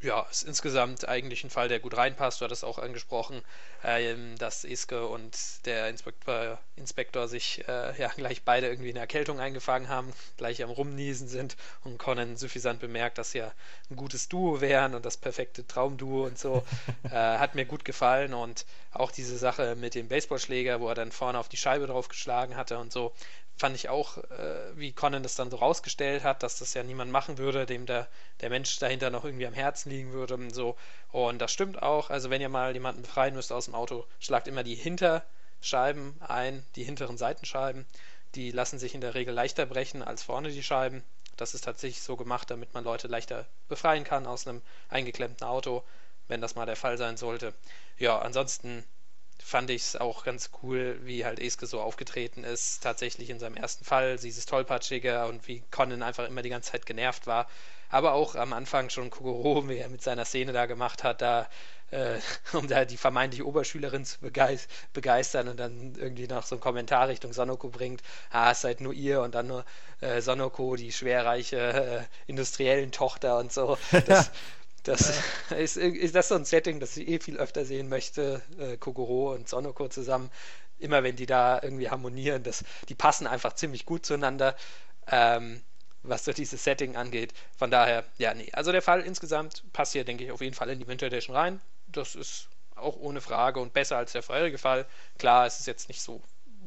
ja, ist insgesamt eigentlich ein Fall, der gut reinpasst. Du hattest auch angesprochen, ähm, dass Iske und der Inspektor, Inspektor sich äh, ja gleich beide irgendwie eine Erkältung eingefangen haben, gleich am Rumniesen sind und Conan suffisant bemerkt, dass ja ein gutes Duo wären und das perfekte Traumduo und so. äh, hat mir gut gefallen und auch diese Sache mit dem Baseballschläger, wo er dann vorne auf die Scheibe drauf geschlagen hatte und so, fand ich auch, äh, wie Conan das dann so rausgestellt hat, dass das ja niemand machen würde, dem der, der Mensch dahinter noch irgendwie am Herzen liegen würde und so. Und das stimmt auch. Also wenn ihr mal jemanden befreien müsst aus dem Auto, schlagt immer die Hinterscheiben ein, die hinteren Seitenscheiben. Die lassen sich in der Regel leichter brechen als vorne die Scheiben. Das ist tatsächlich so gemacht, damit man Leute leichter befreien kann aus einem eingeklemmten Auto, wenn das mal der Fall sein sollte. Ja, ansonsten fand ich es auch ganz cool, wie halt Eske so aufgetreten ist, tatsächlich in seinem ersten Fall, dieses Tollpatschige und wie Conan einfach immer die ganze Zeit genervt war. Aber auch am Anfang schon Kogoro, wie er mit seiner Szene da gemacht hat, da äh, um da die vermeintliche Oberschülerin zu begeistern und dann irgendwie noch so einen Kommentar Richtung Sonoko bringt, ah, es seid nur ihr und dann nur äh, Sonoko, die schwerreiche äh, industriellen Tochter und so. Das, das ist, ist das so ein Setting, das ich eh viel öfter sehen möchte, äh, Kogoro und Sonoko zusammen. Immer wenn die da irgendwie harmonieren, das, die passen einfach ziemlich gut zueinander, ähm, was so dieses Setting angeht. Von daher, ja, nee. Also der Fall insgesamt passt hier, denke ich, auf jeden Fall in die Winter Edition rein. Das ist auch ohne Frage und besser als der vorherige Fall. Klar, es ist jetzt nicht so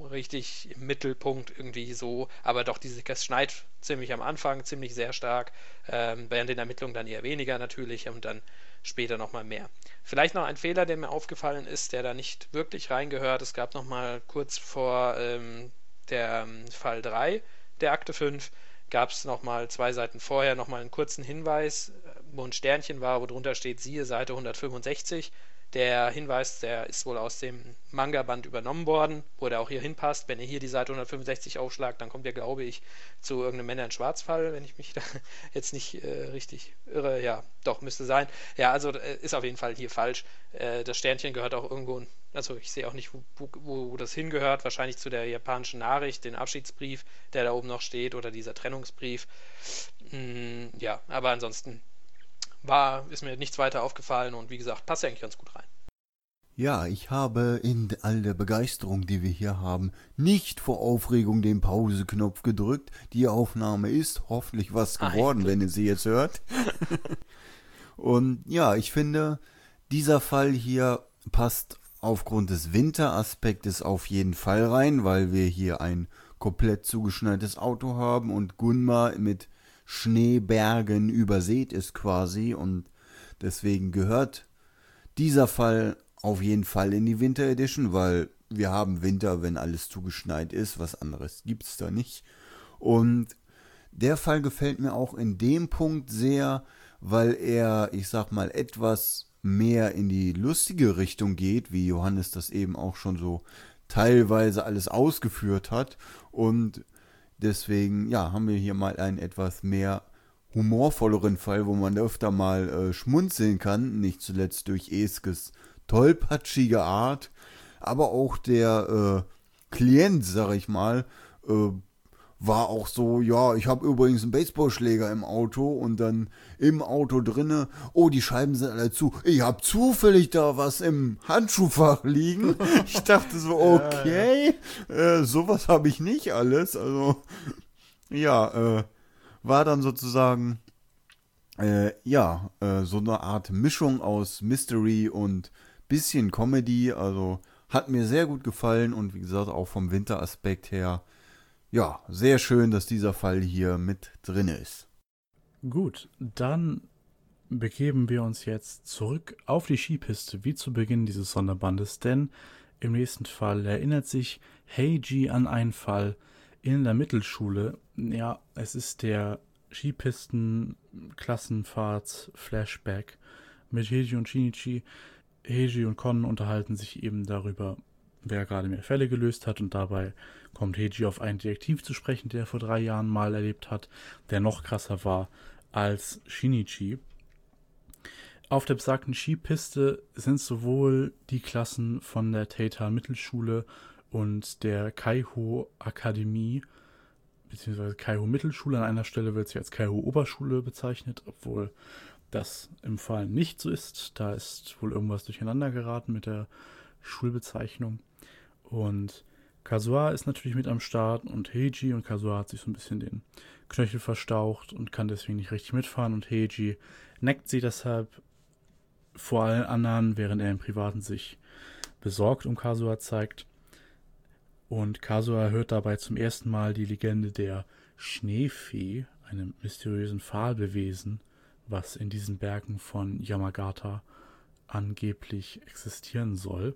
richtig im Mittelpunkt irgendwie so, aber doch diese, es schneit ziemlich am Anfang, ziemlich sehr stark, ähm, während den Ermittlungen dann eher weniger natürlich und dann später nochmal mehr. Vielleicht noch ein Fehler, der mir aufgefallen ist, der da nicht wirklich reingehört. Es gab nochmal kurz vor ähm, der ähm, Fall 3 der Akte 5 gab es nochmal zwei Seiten vorher nochmal einen kurzen Hinweis, wo ein Sternchen war, wo drunter steht, siehe Seite 165. Der Hinweis, der ist wohl aus dem Manga-Band übernommen worden, wo der auch hier hinpasst. Wenn ihr hier die Seite 165 aufschlagt, dann kommt ihr, glaube ich, zu irgendeinem Männer in Schwarzfall, wenn ich mich da jetzt nicht äh, richtig irre. Ja, doch, müsste sein. Ja, also äh, ist auf jeden Fall hier falsch. Äh, das Sternchen gehört auch irgendwo, also ich sehe auch nicht, wo, wo, wo, das hingehört. Wahrscheinlich zu der japanischen Nachricht, den Abschiedsbrief, der da oben noch steht, oder dieser Trennungsbrief. Mm, ja, aber ansonsten war, ist mir nichts weiter aufgefallen und wie gesagt, passt eigentlich ganz gut rein. Ja, ich habe in all der Begeisterung, die wir hier haben, nicht vor Aufregung den Pauseknopf gedrückt. Die Aufnahme ist hoffentlich was geworden, wenn ihr sie jetzt hört. und ja, ich finde, dieser Fall hier passt aufgrund des Winteraspektes auf jeden Fall rein, weil wir hier ein komplett zugeschneites Auto haben und Gunmar mit Schneebergen übersät ist quasi und deswegen gehört dieser Fall auf jeden Fall in die Winter Edition, weil wir haben Winter, wenn alles zugeschneit ist, was anderes gibt es da nicht. Und der Fall gefällt mir auch in dem Punkt sehr, weil er, ich sag mal, etwas mehr in die lustige Richtung geht, wie Johannes das eben auch schon so teilweise alles ausgeführt hat. Und Deswegen, ja, haben wir hier mal einen etwas mehr humorvolleren Fall, wo man öfter mal äh, schmunzeln kann, nicht zuletzt durch Eskes tollpatschige Art, aber auch der äh, Klient, sag ich mal, äh, war auch so, ja, ich habe übrigens einen Baseballschläger im Auto und dann im Auto drinne, oh, die Scheiben sind alle zu. Ich habe zufällig da was im Handschuhfach liegen. Ich dachte so, okay, äh, sowas habe ich nicht alles. Also, ja, äh, war dann sozusagen, äh, ja, äh, so eine Art Mischung aus Mystery und bisschen Comedy, also hat mir sehr gut gefallen und wie gesagt auch vom Winteraspekt her, ja, sehr schön, dass dieser Fall hier mit drin ist. Gut, dann begeben wir uns jetzt zurück auf die Skipiste, wie zu Beginn dieses Sonderbandes, denn im nächsten Fall erinnert sich Heiji an einen Fall in der Mittelschule. Ja, es ist der Skipisten-Klassenfahrts-Flashback mit Heiji und Shinichi. Heiji und Kon unterhalten sich eben darüber, wer gerade mehr Fälle gelöst hat und dabei kommt Heiji auf einen Detektiv zu sprechen, der er vor drei Jahren mal erlebt hat, der noch krasser war als Shinichi. Auf der besagten Skipiste sind sowohl die Klassen von der Teita Mittelschule und der Kaiho Akademie, beziehungsweise Kaiho Mittelschule, an einer Stelle wird sie als Kaiho Oberschule bezeichnet, obwohl das im Fall nicht so ist. Da ist wohl irgendwas durcheinander geraten mit der Schulbezeichnung. Und Kazuha ist natürlich mit am Start und Heiji und Kazuha hat sich so ein bisschen den Knöchel verstaucht und kann deswegen nicht richtig mitfahren und Heiji neckt sie deshalb vor allen anderen, während er im Privaten sich besorgt um Kasua zeigt. Und Kasua hört dabei zum ersten Mal die Legende der Schneefee, einem mysteriösen Fabelwesen, was in diesen Bergen von Yamagata angeblich existieren soll.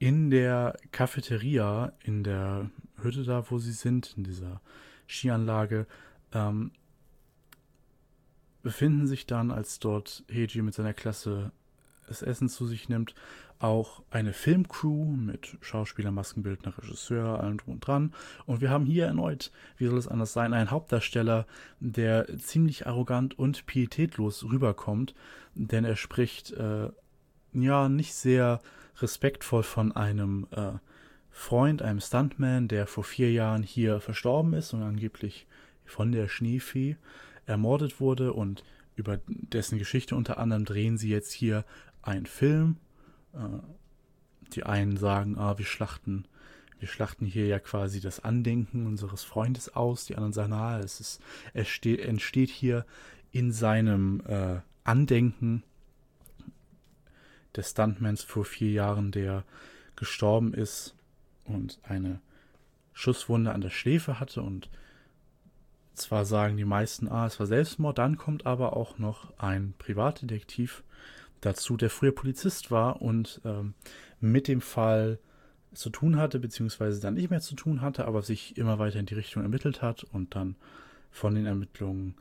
In der Cafeteria, in der Hütte da, wo sie sind, in dieser Skianlage, ähm, befinden sich dann, als dort Heiji mit seiner Klasse das Essen zu sich nimmt, auch eine Filmcrew mit Schauspieler, Maskenbildner, Regisseur, allem drum und dran. Und wir haben hier erneut, wie soll es anders sein, einen Hauptdarsteller, der ziemlich arrogant und pietätlos rüberkommt, denn er spricht äh, ja nicht sehr respektvoll von einem äh, Freund, einem Stuntman, der vor vier Jahren hier verstorben ist und angeblich von der Schneefee ermordet wurde und über dessen Geschichte unter anderem drehen sie jetzt hier einen Film. Äh, die einen sagen, ah, wir schlachten, wir schlachten hier ja quasi das Andenken unseres Freundes aus. Die anderen sagen, ah, es ist, es steht, entsteht hier in seinem äh, Andenken des Stuntmans vor vier Jahren, der gestorben ist und eine Schusswunde an der Schläfe hatte und zwar sagen die meisten, ah, es war Selbstmord, dann kommt aber auch noch ein Privatdetektiv dazu, der früher Polizist war und ähm, mit dem Fall zu tun hatte, beziehungsweise dann nicht mehr zu tun hatte, aber sich immer weiter in die Richtung ermittelt hat und dann von den Ermittlungen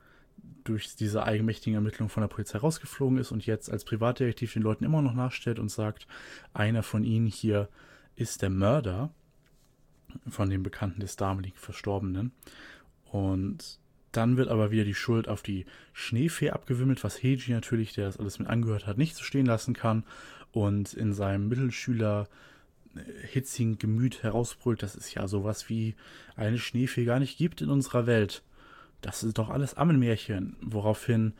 durch diese eigenmächtigen Ermittlungen von der Polizei rausgeflogen ist und jetzt als Privatdetektiv den Leuten immer noch nachstellt und sagt, einer von ihnen hier ist der Mörder von dem Bekannten des damaligen Verstorbenen. Und dann wird aber wieder die Schuld auf die Schneefee abgewimmelt, was Heiji natürlich, der das alles mit angehört hat, nicht so stehen lassen kann und in seinem Mittelschüler äh, hitzigen Gemüt herausbrüllt, dass es ja sowas wie eine Schneefee gar nicht gibt in unserer Welt. Das ist doch alles Ammenmärchen, woraufhin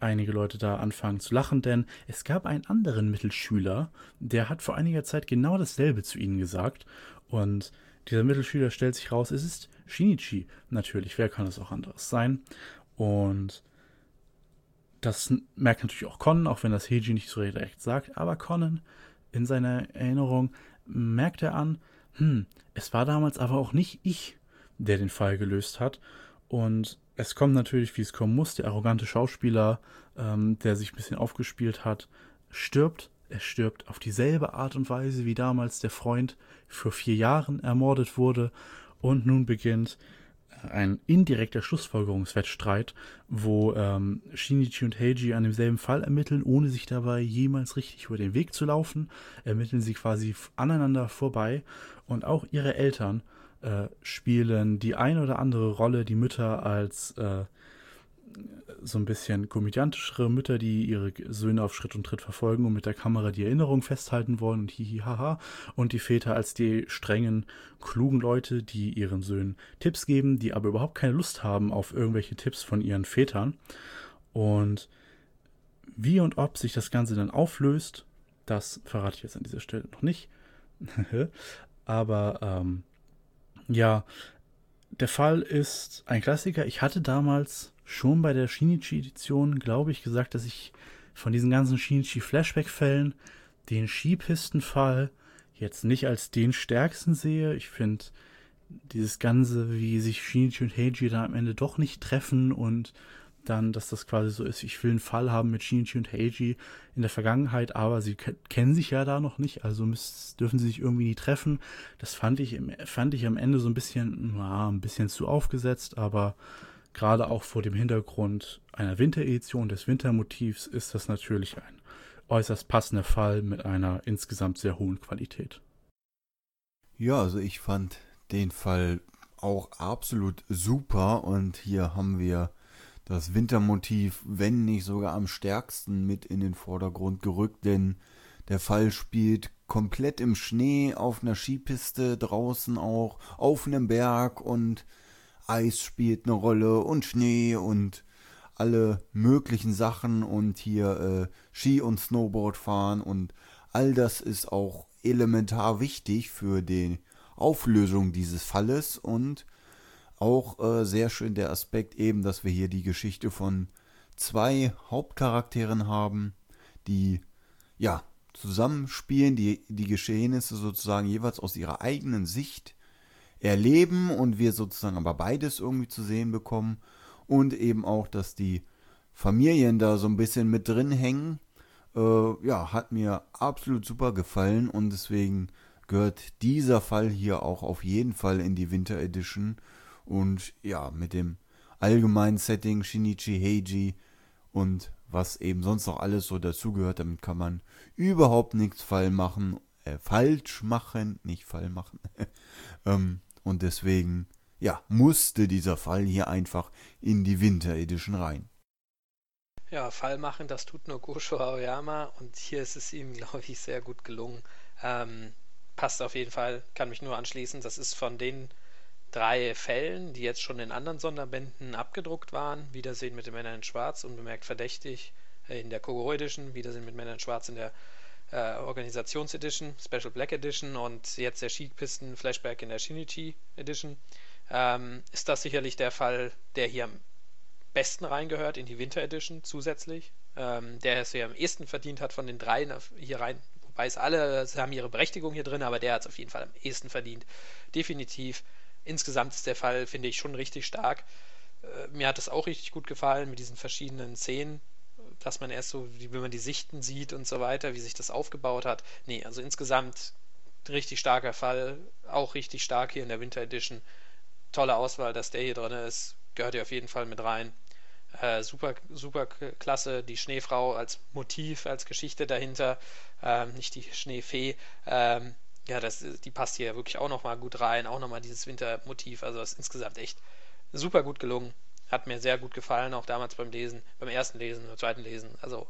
einige Leute da anfangen zu lachen, denn es gab einen anderen Mittelschüler, der hat vor einiger Zeit genau dasselbe zu ihnen gesagt und dieser Mittelschüler stellt sich raus, es ist Shinichi. Natürlich, wer kann es auch anderes sein? Und das merkt natürlich auch Conan, auch wenn das Heiji nicht so direkt sagt. Aber Conan, in seiner Erinnerung, merkt er an, hm, es war damals aber auch nicht ich, der den Fall gelöst hat. Und es kommt natürlich, wie es kommen muss. Der arrogante Schauspieler, ähm, der sich ein bisschen aufgespielt hat, stirbt. Er stirbt auf dieselbe Art und Weise, wie damals der Freund vor vier Jahren ermordet wurde. Und nun beginnt ein indirekter Schlussfolgerungswettstreit, wo ähm, Shinichi und Heiji an demselben Fall ermitteln, ohne sich dabei jemals richtig über den Weg zu laufen. Ermitteln sie quasi aneinander vorbei und auch ihre Eltern äh, spielen die eine oder andere Rolle, die Mütter als äh, so ein bisschen komödiantischere Mütter, die ihre Söhne auf Schritt und Tritt verfolgen und mit der Kamera die Erinnerung festhalten wollen und hihi haha. Und die Väter als die strengen, klugen Leute, die ihren Söhnen Tipps geben, die aber überhaupt keine Lust haben auf irgendwelche Tipps von ihren Vätern. Und wie und ob sich das Ganze dann auflöst, das verrate ich jetzt an dieser Stelle noch nicht. aber ähm, ja, der Fall ist ein Klassiker. Ich hatte damals schon bei der Shinichi-Edition, glaube ich, gesagt, dass ich von diesen ganzen Shinichi-Flashback-Fällen den Skipistenfall jetzt nicht als den stärksten sehe. Ich finde dieses Ganze, wie sich Shinichi und Heiji da am Ende doch nicht treffen und dann, dass das quasi so ist, ich will einen Fall haben mit Shinichi und Heiji in der Vergangenheit, aber sie kennen sich ja da noch nicht, also müssen, dürfen sie sich irgendwie nie treffen. Das fand ich, fand ich am Ende so ein bisschen, na, ein bisschen zu aufgesetzt, aber gerade auch vor dem Hintergrund einer Winteredition des Wintermotivs ist das natürlich ein äußerst passender Fall mit einer insgesamt sehr hohen Qualität. Ja, also ich fand den Fall auch absolut super und hier haben wir das Wintermotiv, wenn nicht sogar am stärksten mit in den Vordergrund gerückt, denn der Fall spielt komplett im Schnee, auf einer Skipiste draußen auch, auf einem Berg und Eis spielt eine Rolle und Schnee und alle möglichen Sachen und hier äh, Ski und Snowboard fahren und all das ist auch elementar wichtig für die Auflösung dieses Falles und auch äh, sehr schön der Aspekt eben, dass wir hier die Geschichte von zwei Hauptcharakteren haben, die ja zusammenspielen, die die Geschehnisse sozusagen jeweils aus ihrer eigenen Sicht erleben und wir sozusagen aber beides irgendwie zu sehen bekommen und eben auch, dass die Familien da so ein bisschen mit drin hängen. Äh, ja, hat mir absolut super gefallen und deswegen gehört dieser Fall hier auch auf jeden Fall in die Winter Edition und ja, mit dem allgemeinen Setting Shinichi Heiji und was eben sonst noch alles so dazugehört, damit kann man überhaupt nichts Fall machen, äh, falsch machen, nicht Fall machen. ähm, und deswegen, ja, musste dieser Fall hier einfach in die Winter Edition rein. Ja, Fall machen, das tut nur Gosho Aoyama und hier ist es ihm, glaube ich, sehr gut gelungen. Ähm, passt auf jeden Fall, kann mich nur anschließen. Das ist von den drei Fällen, die jetzt schon in anderen Sonderbänden abgedruckt waren. Wiedersehen mit den Männern in Schwarz, unbemerkt verdächtig äh, in der Kogoro Edition, Wiedersehen mit Männern in Schwarz in der äh, Organisations Edition, Special Black Edition und jetzt der Skipisten Flashback in der Shinichi Edition. Ähm, ist das sicherlich der Fall, der hier am besten reingehört in die Winter Edition zusätzlich. Ähm, der es ja am ehesten verdient hat von den dreien hier rein. Wobei es alle sie haben ihre Berechtigung hier drin, aber der hat es auf jeden Fall am ehesten verdient. Definitiv insgesamt ist der Fall, finde ich, schon richtig stark. Äh, mir hat es auch richtig gut gefallen mit diesen verschiedenen Szenen, dass man erst so, wie man die Sichten sieht und so weiter, wie sich das aufgebaut hat. Nee, also insgesamt richtig starker Fall, auch richtig stark hier in der Winter Edition. Tolle Auswahl, dass der hier drin ist, gehört hier auf jeden Fall mit rein. Äh, super, super klasse, die Schneefrau als Motiv, als Geschichte dahinter, ähm, nicht die Schneefee. Ähm, ja, das, die passt hier wirklich auch nochmal gut rein, auch nochmal dieses Wintermotiv. Also ist insgesamt echt super gut gelungen. Hat mir sehr gut gefallen, auch damals beim Lesen, beim ersten Lesen, beim zweiten Lesen. Also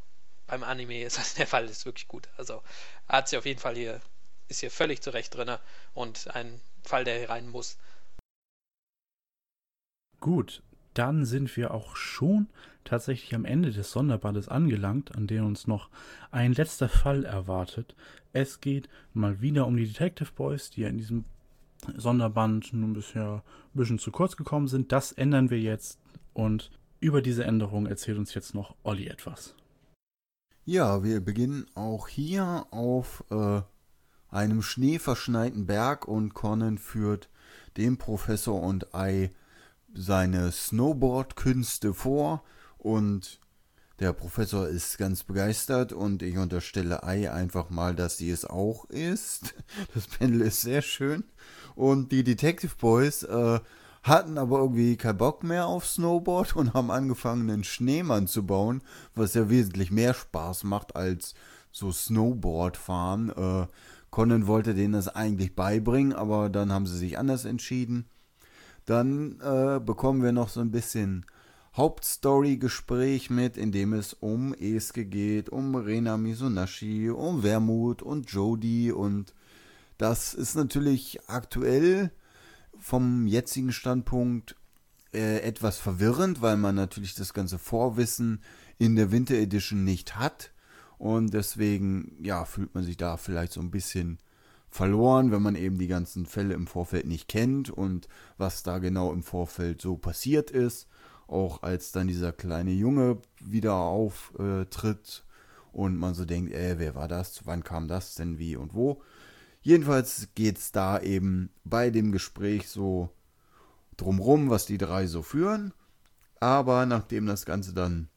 beim Anime ist das der Fall, ist wirklich gut. Also hat sie auf jeden Fall hier, ist hier völlig zurecht drin und ein Fall, der hier rein muss. Gut, dann sind wir auch schon tatsächlich am Ende des Sonderbandes angelangt, an dem uns noch ein letzter Fall erwartet. Es geht mal wieder um die Detective Boys, die ja in diesem Sonderband nun bisher ein bisschen zu kurz gekommen sind. Das ändern wir jetzt und über diese Änderung erzählt uns jetzt noch Olli etwas. Ja, wir beginnen auch hier auf äh, einem schneeverschneiten Berg und Conan führt dem Professor und Ei seine Snowboard-Künste vor und der Professor ist ganz begeistert und ich unterstelle Ei einfach mal, dass sie es auch ist. Das Panel ist sehr schön. Und die Detective Boys äh, hatten aber irgendwie keinen Bock mehr auf Snowboard und haben angefangen, einen Schneemann zu bauen, was ja wesentlich mehr Spaß macht als so Snowboard fahren. Äh, Conan wollte denen das eigentlich beibringen, aber dann haben sie sich anders entschieden. Dann äh, bekommen wir noch so ein bisschen Hauptstory-Gespräch mit, in dem es um Eske geht, um Rena Misunashi, um Wermut und Jody. Und das ist natürlich aktuell vom jetzigen Standpunkt äh, etwas verwirrend, weil man natürlich das ganze Vorwissen in der Winter Edition nicht hat. Und deswegen ja fühlt man sich da vielleicht so ein bisschen verloren, wenn man eben die ganzen Fälle im Vorfeld nicht kennt und was da genau im Vorfeld so passiert ist. Auch als dann dieser kleine Junge wieder auftritt, und man so denkt, äh, wer war das? Wann kam das denn wie und wo? Jedenfalls geht es da eben bei dem Gespräch so drumrum, was die drei so führen. Aber nachdem das Ganze dann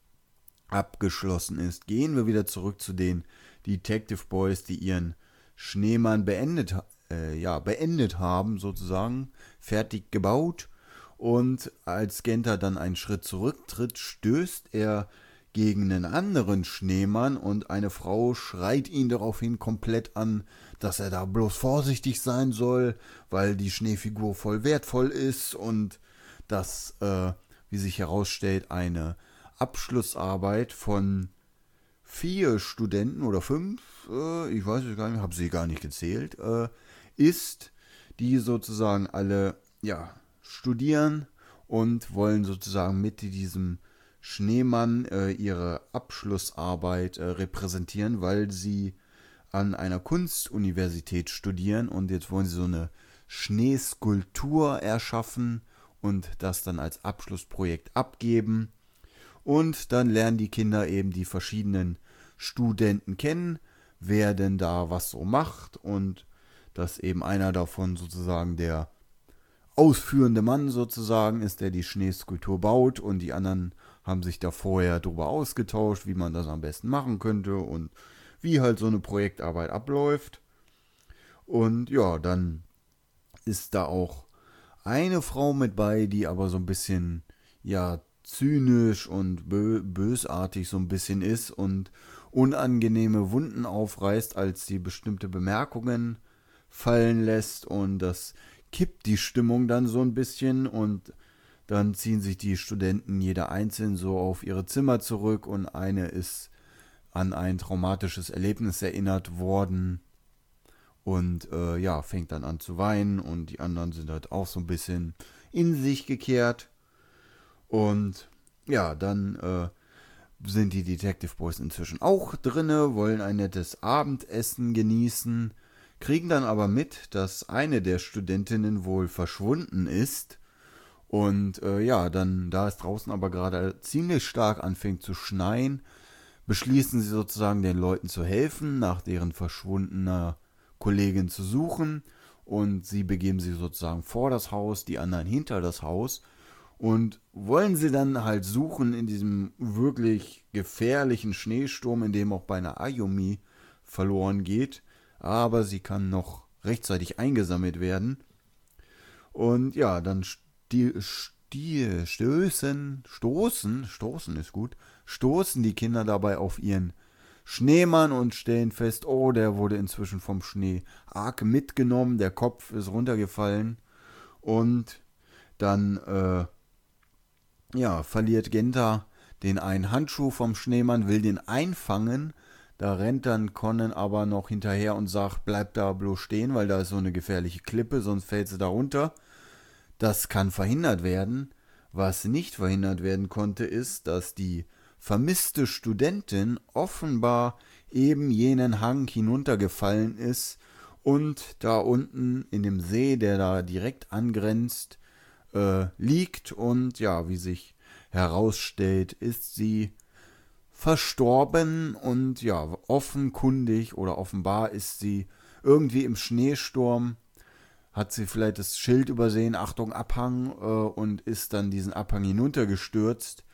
abgeschlossen ist, gehen wir wieder zurück zu den Detective Boys, die ihren Schneemann beendet, äh, ja, beendet haben, sozusagen, fertig gebaut. Und als Genter dann einen Schritt zurücktritt, stößt er gegen einen anderen Schneemann und eine Frau schreit ihn daraufhin komplett an, dass er da bloß vorsichtig sein soll, weil die Schneefigur voll wertvoll ist und dass, äh, wie sich herausstellt, eine Abschlussarbeit von vier Studenten oder fünf, äh, ich weiß es gar nicht, habe sie gar nicht gezählt, äh, ist, die sozusagen alle, ja, studieren und wollen sozusagen mit diesem Schneemann äh, ihre Abschlussarbeit äh, repräsentieren, weil sie an einer Kunstuniversität studieren und jetzt wollen sie so eine Schneeskulptur erschaffen und das dann als Abschlussprojekt abgeben. Und dann lernen die Kinder eben die verschiedenen Studenten kennen, wer denn da was so macht und dass eben einer davon sozusagen der ausführende Mann sozusagen ist, der die Schneeskulptur baut und die anderen haben sich da vorher darüber ausgetauscht, wie man das am besten machen könnte und wie halt so eine Projektarbeit abläuft. Und ja, dann ist da auch eine Frau mit bei, die aber so ein bisschen, ja, zynisch und bö bösartig so ein bisschen ist und unangenehme Wunden aufreißt, als sie bestimmte Bemerkungen fallen lässt und das kippt die Stimmung dann so ein bisschen und dann ziehen sich die Studenten jeder einzeln so auf ihre Zimmer zurück und eine ist an ein traumatisches Erlebnis erinnert worden und äh, ja, fängt dann an zu weinen und die anderen sind halt auch so ein bisschen in sich gekehrt und ja, dann äh, sind die Detective Boys inzwischen auch drinne, wollen ein nettes Abendessen genießen, kriegen dann aber mit, dass eine der Studentinnen wohl verschwunden ist und äh, ja, dann, da es draußen aber gerade ziemlich stark anfängt zu schneien, beschließen sie sozusagen den Leuten zu helfen, nach deren verschwundener Kollegin zu suchen. Und sie begeben sich sozusagen vor das Haus, die anderen hinter das Haus. Und wollen sie dann halt suchen in diesem wirklich gefährlichen Schneesturm, in dem auch beinahe Ayumi verloren geht. Aber sie kann noch rechtzeitig eingesammelt werden. Und ja, dann die, die stößen, stoßen, stoßen ist gut, stoßen die Kinder dabei auf ihren Schneemann und stellen fest, oh, der wurde inzwischen vom Schnee arg mitgenommen, der Kopf ist runtergefallen und dann, äh, ja, verliert Genta den einen Handschuh vom Schneemann, will den einfangen, da rennt dann Conan aber noch hinterher und sagt, bleib da bloß stehen, weil da ist so eine gefährliche Klippe, sonst fällt sie da runter. Das kann verhindert werden. Was nicht verhindert werden konnte, ist, dass die vermisste Studentin offenbar eben jenen Hang hinuntergefallen ist und da unten in dem See, der da direkt angrenzt, äh, liegt und ja, wie sich herausstellt, ist sie verstorben und ja, offenkundig oder offenbar ist sie irgendwie im Schneesturm hat sie vielleicht das Schild übersehen, Achtung, Abhang, äh, und ist dann diesen Abhang hinuntergestürzt.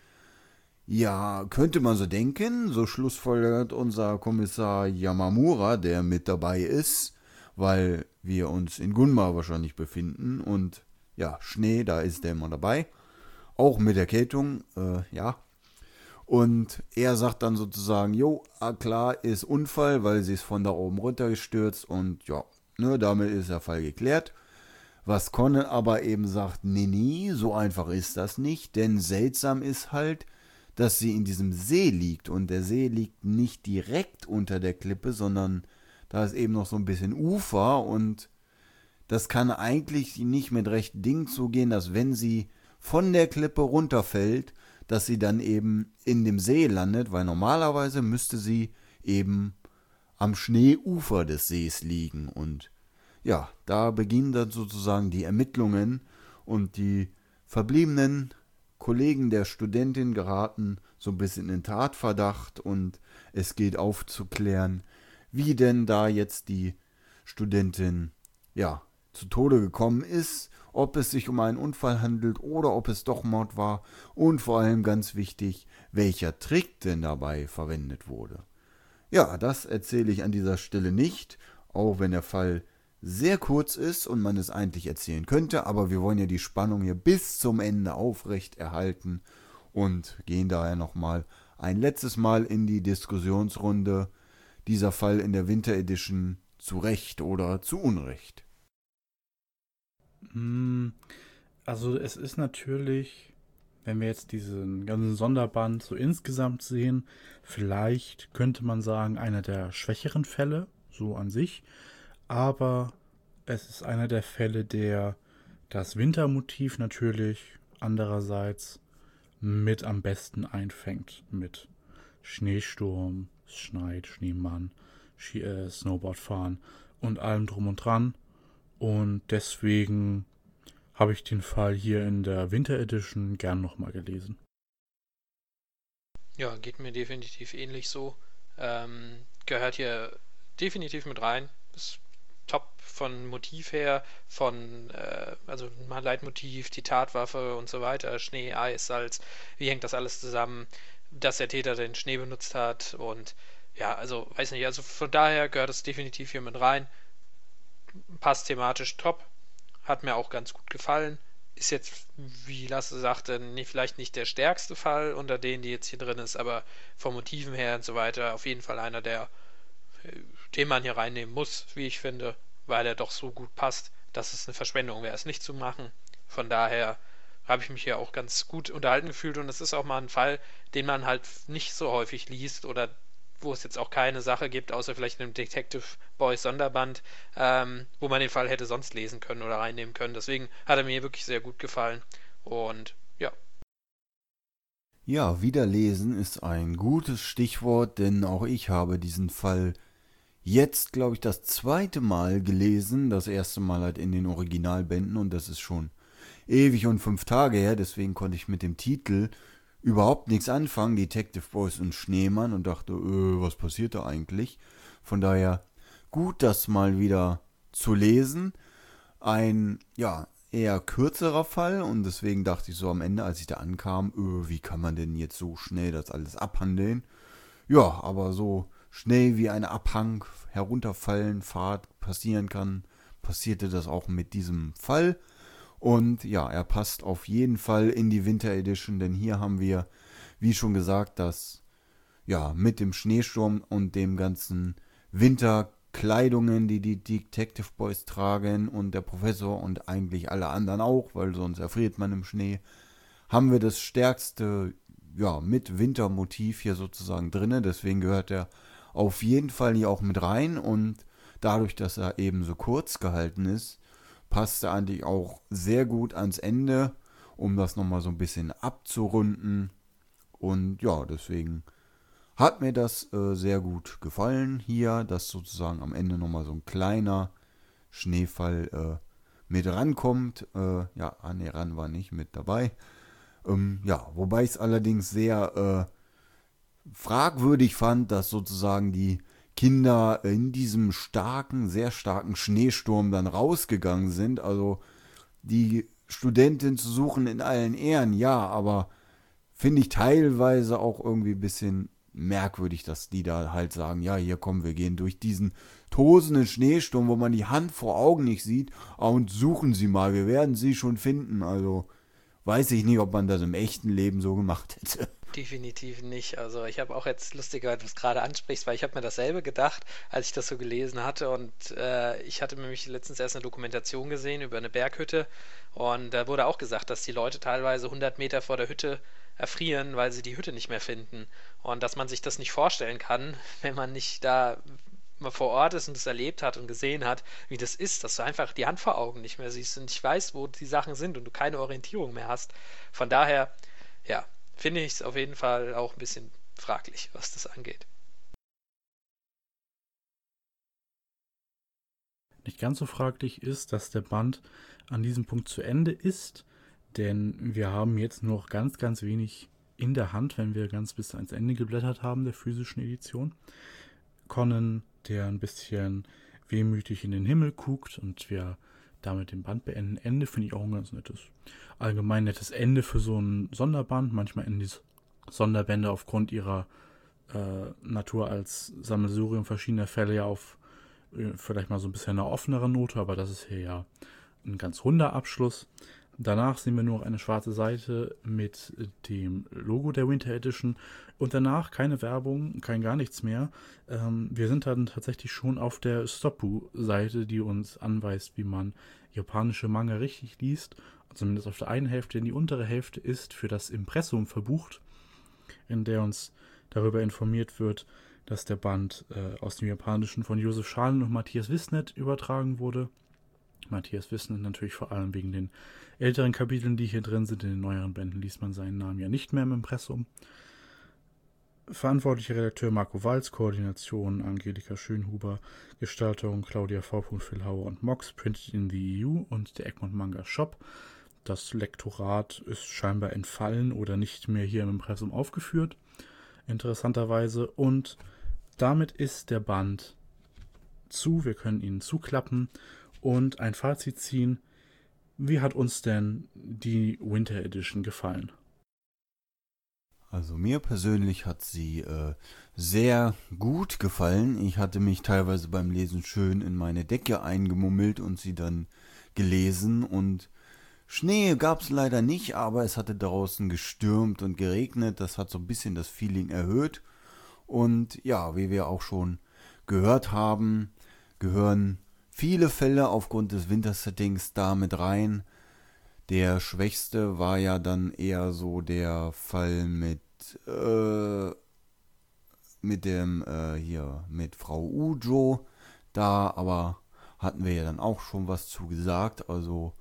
Ja, könnte man so denken, so schlussfolgert unser Kommissar Yamamura, der mit dabei ist, weil wir uns in Gunma wahrscheinlich befinden und ja, Schnee, da ist der immer dabei. Auch mit Erkältung, äh, ja. Und er sagt dann sozusagen, jo, ah, klar, ist Unfall, weil sie ist von da oben runtergestürzt und ja, Ne, damit ist der Fall geklärt. Was Conan aber eben sagt, nee, nee, so einfach ist das nicht, denn seltsam ist halt, dass sie in diesem See liegt und der See liegt nicht direkt unter der Klippe, sondern da ist eben noch so ein bisschen Ufer und das kann eigentlich nicht mit rechten Dingen zugehen, dass wenn sie von der Klippe runterfällt, dass sie dann eben in dem See landet, weil normalerweise müsste sie eben am Schneeufer des Sees liegen. Und ja, da beginnen dann sozusagen die Ermittlungen und die verbliebenen Kollegen der Studentin geraten so ein bisschen in Tatverdacht und es geht aufzuklären, wie denn da jetzt die Studentin ja zu Tode gekommen ist, ob es sich um einen Unfall handelt oder ob es doch Mord war und vor allem ganz wichtig, welcher Trick denn dabei verwendet wurde. Ja, das erzähle ich an dieser Stelle nicht, auch wenn der Fall sehr kurz ist und man es eigentlich erzählen könnte, aber wir wollen ja die Spannung hier bis zum Ende aufrecht erhalten und gehen daher nochmal ein letztes Mal in die Diskussionsrunde. Dieser Fall in der Winter Edition zu Recht oder zu Unrecht. Hm, also es ist natürlich, wenn wir jetzt diesen ganzen Sonderband so insgesamt sehen, vielleicht könnte man sagen, einer der schwächeren Fälle, so an sich. Aber es ist einer der Fälle, der das Wintermotiv natürlich andererseits mit am besten einfängt. Mit Schneesturm, es schneit, Schneemann, Ski äh, Snowboardfahren und allem drum und dran. Und deswegen habe ich den Fall hier in der Winter Edition gern nochmal gelesen. Ja, geht mir definitiv ähnlich so. Ähm, gehört hier definitiv mit rein. Ist top von Motiv her, von, äh, also mal Leitmotiv, die Tatwaffe und so weiter, Schnee, Eis, Salz, wie hängt das alles zusammen, dass der Täter den Schnee benutzt hat und ja, also weiß nicht, also von daher gehört es definitiv hier mit rein. Passt thematisch top, hat mir auch ganz gut gefallen. Ist jetzt, wie Lasse sagte, nicht, vielleicht nicht der stärkste Fall unter denen, die jetzt hier drin ist, aber vom Motiven her und so weiter auf jeden Fall einer, der, äh, den man hier reinnehmen muss, wie ich finde, weil er doch so gut passt, dass es eine Verschwendung wäre, es nicht zu machen. Von daher habe ich mich hier auch ganz gut unterhalten gefühlt und es ist auch mal ein Fall, den man halt nicht so häufig liest oder wo es jetzt auch keine Sache gibt, außer vielleicht einem Detective Boys Sonderband, ähm, wo man den Fall hätte sonst lesen können oder reinnehmen können. Deswegen hat er mir wirklich sehr gut gefallen. Und ja. Ja, wiederlesen ist ein gutes Stichwort, denn auch ich habe diesen Fall jetzt, glaube ich, das zweite Mal gelesen. Das erste Mal halt in den Originalbänden und das ist schon ewig und fünf Tage her. Deswegen konnte ich mit dem Titel überhaupt nichts anfangen, Detective Boys und Schneemann, und dachte, äh, was passiert da eigentlich? Von daher gut, das mal wieder zu lesen. Ein, ja, eher kürzerer Fall und deswegen dachte ich so am Ende, als ich da ankam, öh, wie kann man denn jetzt so schnell das alles abhandeln? Ja, aber so schnell wie ein Abhang herunterfallen, Fahrt passieren kann, passierte das auch mit diesem Fall. Und ja, er passt auf jeden Fall in die Winter Edition, denn hier haben wir, wie schon gesagt, das ja mit dem Schneesturm und dem ganzen Winterkleidungen, die die Detective Boys tragen und der Professor und eigentlich alle anderen auch, weil sonst erfriert man im Schnee, haben wir das stärkste ja mit Wintermotiv hier sozusagen drinne. Deswegen gehört er auf jeden Fall hier auch mit rein und dadurch, dass er eben so kurz gehalten ist, passte eigentlich auch sehr gut ans Ende, um das nochmal so ein bisschen abzurunden. Und ja, deswegen hat mir das äh, sehr gut gefallen hier, dass sozusagen am Ende nochmal so ein kleiner Schneefall äh, mit rankommt. Äh, ja, nee, ran war nicht mit dabei. Ähm, ja, wobei ich es allerdings sehr äh, fragwürdig fand, dass sozusagen die Kinder in diesem starken, sehr starken Schneesturm dann rausgegangen sind. Also die Studentin zu suchen in allen Ehren, ja, aber finde ich teilweise auch irgendwie ein bisschen merkwürdig, dass die da halt sagen, ja, hier kommen wir gehen durch diesen tosenden Schneesturm, wo man die Hand vor Augen nicht sieht, und suchen Sie mal, wir werden Sie schon finden. Also weiß ich nicht, ob man das im echten Leben so gemacht hätte. Definitiv nicht. Also ich habe auch jetzt lustiger, es gerade ansprichst, weil ich habe mir dasselbe gedacht, als ich das so gelesen hatte. Und äh, ich hatte nämlich letztens erst eine Dokumentation gesehen über eine Berghütte. Und da wurde auch gesagt, dass die Leute teilweise 100 Meter vor der Hütte erfrieren, weil sie die Hütte nicht mehr finden. Und dass man sich das nicht vorstellen kann, wenn man nicht da mal vor Ort ist und es erlebt hat und gesehen hat, wie das ist, dass du einfach die Hand vor Augen nicht mehr siehst und nicht weißt, wo die Sachen sind und du keine Orientierung mehr hast. Von daher, ja, finde ich es auf jeden Fall auch ein bisschen fraglich, was das angeht. Nicht ganz so fraglich ist, dass der Band an diesem Punkt zu Ende ist, denn wir haben jetzt noch ganz, ganz wenig in der Hand, wenn wir ganz bis ans Ende geblättert haben der physischen Edition. Conan, der ein bisschen wehmütig in den Himmel guckt und wir damit den Band beenden. Ende finde ich auch ein ganz nettes, allgemein nettes Ende für so ein Sonderband. Manchmal enden die Sonderbände aufgrund ihrer äh, Natur als Sammelsurium verschiedener Fälle ja auf äh, vielleicht mal so ein bisschen eine offenere Note, aber das ist hier ja ein ganz runder Abschluss. Danach sehen wir nur noch eine schwarze Seite mit dem Logo der Winter Edition und danach keine Werbung, kein gar nichts mehr. Ähm, wir sind dann tatsächlich schon auf der Stoppu-Seite, die uns anweist, wie man japanische Manga richtig liest. Zumindest auf der einen Hälfte, denn die untere Hälfte ist für das Impressum verbucht, in der uns darüber informiert wird, dass der Band äh, aus dem Japanischen von Josef Schalen und Matthias Wissnet übertragen wurde. Matthias Wissnet natürlich vor allem wegen den älteren Kapiteln, die hier drin sind. In den neueren Bänden liest man seinen Namen ja nicht mehr im Impressum. Verantwortlicher Redakteur Marco Walz, Koordination Angelika Schönhuber, Gestaltung Claudia V. Philhauer und Mox, Printed in the EU und der Egmont Manga Shop. Das Lektorat ist scheinbar entfallen oder nicht mehr hier im Impressum aufgeführt, interessanterweise. Und damit ist der Band zu. Wir können ihn zuklappen und ein Fazit ziehen. Wie hat uns denn die Winter Edition gefallen? Also mir persönlich hat sie äh, sehr gut gefallen. Ich hatte mich teilweise beim Lesen schön in meine Decke eingemummelt und sie dann gelesen und Schnee gab es leider nicht, aber es hatte draußen gestürmt und geregnet. Das hat so ein bisschen das Feeling erhöht. Und ja, wie wir auch schon gehört haben, gehören viele Fälle aufgrund des Wintersettings da mit rein. Der schwächste war ja dann eher so der Fall mit äh, mit dem äh, hier mit Frau Ujo. Da aber hatten wir ja dann auch schon was zu gesagt. Also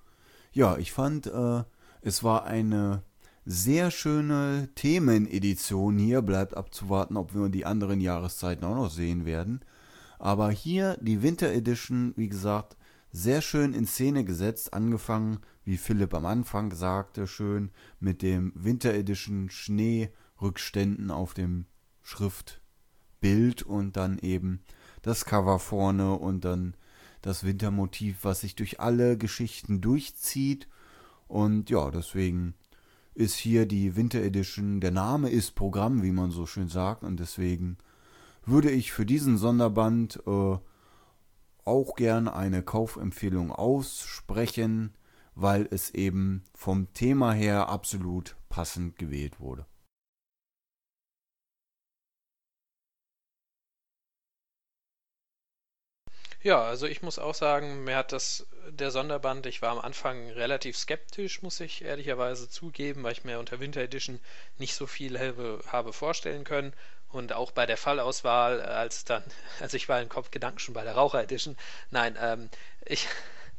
ja, ich fand, äh, es war eine sehr schöne Themenedition hier. Bleibt abzuwarten, ob wir die anderen Jahreszeiten auch noch sehen werden. Aber hier die Winter Edition, wie gesagt, sehr schön in Szene gesetzt, angefangen, wie Philipp am Anfang sagte, schön mit dem Winter Edition Schneerückständen auf dem Schriftbild und dann eben das Cover vorne und dann das Wintermotiv, was sich durch alle Geschichten durchzieht. Und ja, deswegen ist hier die Winter Edition, der Name ist Programm, wie man so schön sagt, und deswegen würde ich für diesen Sonderband äh, auch gern eine Kaufempfehlung aussprechen, weil es eben vom Thema her absolut passend gewählt wurde. Ja, also ich muss auch sagen, mir hat das der Sonderband, ich war am Anfang relativ skeptisch, muss ich ehrlicherweise zugeben, weil ich mir unter Winter Edition nicht so viel habe, habe vorstellen können. Und auch bei der Fallauswahl, äh, als dann, also ich war im Kopf Gedanken schon bei der Raucher Edition. Nein, ähm, ich,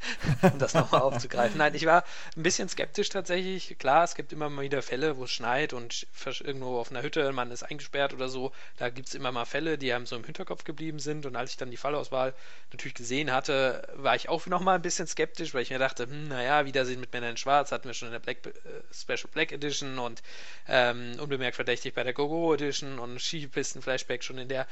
um das nochmal aufzugreifen. Nein, ich war ein bisschen skeptisch tatsächlich. Klar, es gibt immer mal wieder Fälle, wo es schneit und irgendwo auf einer Hütte, man ist eingesperrt oder so. Da gibt es immer mal Fälle, die einem so im Hinterkopf geblieben sind. Und als ich dann die Fallauswahl natürlich gesehen hatte, war ich auch nochmal ein bisschen skeptisch, weil ich mir dachte, hm, naja, Wiedersehen mit Männern in Schwarz hatten wir schon in der Black, äh, Special Black Edition und ähm, unbemerkt verdächtig bei der Gogo Edition und Skipisten Flashback schon in der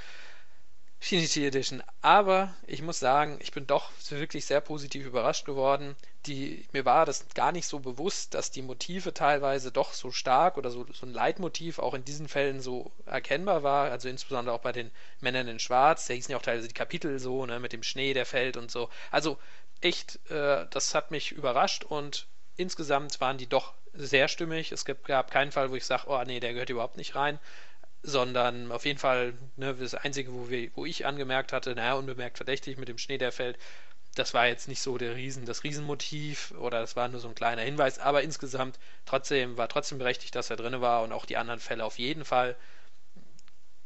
Trinity Edition. Aber ich muss sagen, ich bin doch wirklich sehr positiv überrascht geworden. Die, mir war das gar nicht so bewusst, dass die Motive teilweise doch so stark oder so, so ein Leitmotiv auch in diesen Fällen so erkennbar war. Also insbesondere auch bei den Männern in Schwarz. Da hießen ja auch teilweise die Kapitel so, ne, mit dem Schnee, der fällt und so. Also echt, äh, das hat mich überrascht und insgesamt waren die doch sehr stimmig. Es gab keinen Fall, wo ich sage, oh nee, der gehört überhaupt nicht rein sondern auf jeden Fall ne, das Einzige, wo, wir, wo ich angemerkt hatte, naja, unbemerkt verdächtig mit dem Schnee, der fällt, das war jetzt nicht so der Riesen, das Riesenmotiv oder das war nur so ein kleiner Hinweis, aber insgesamt trotzdem war trotzdem berechtigt, dass er drin war und auch die anderen Fälle auf jeden Fall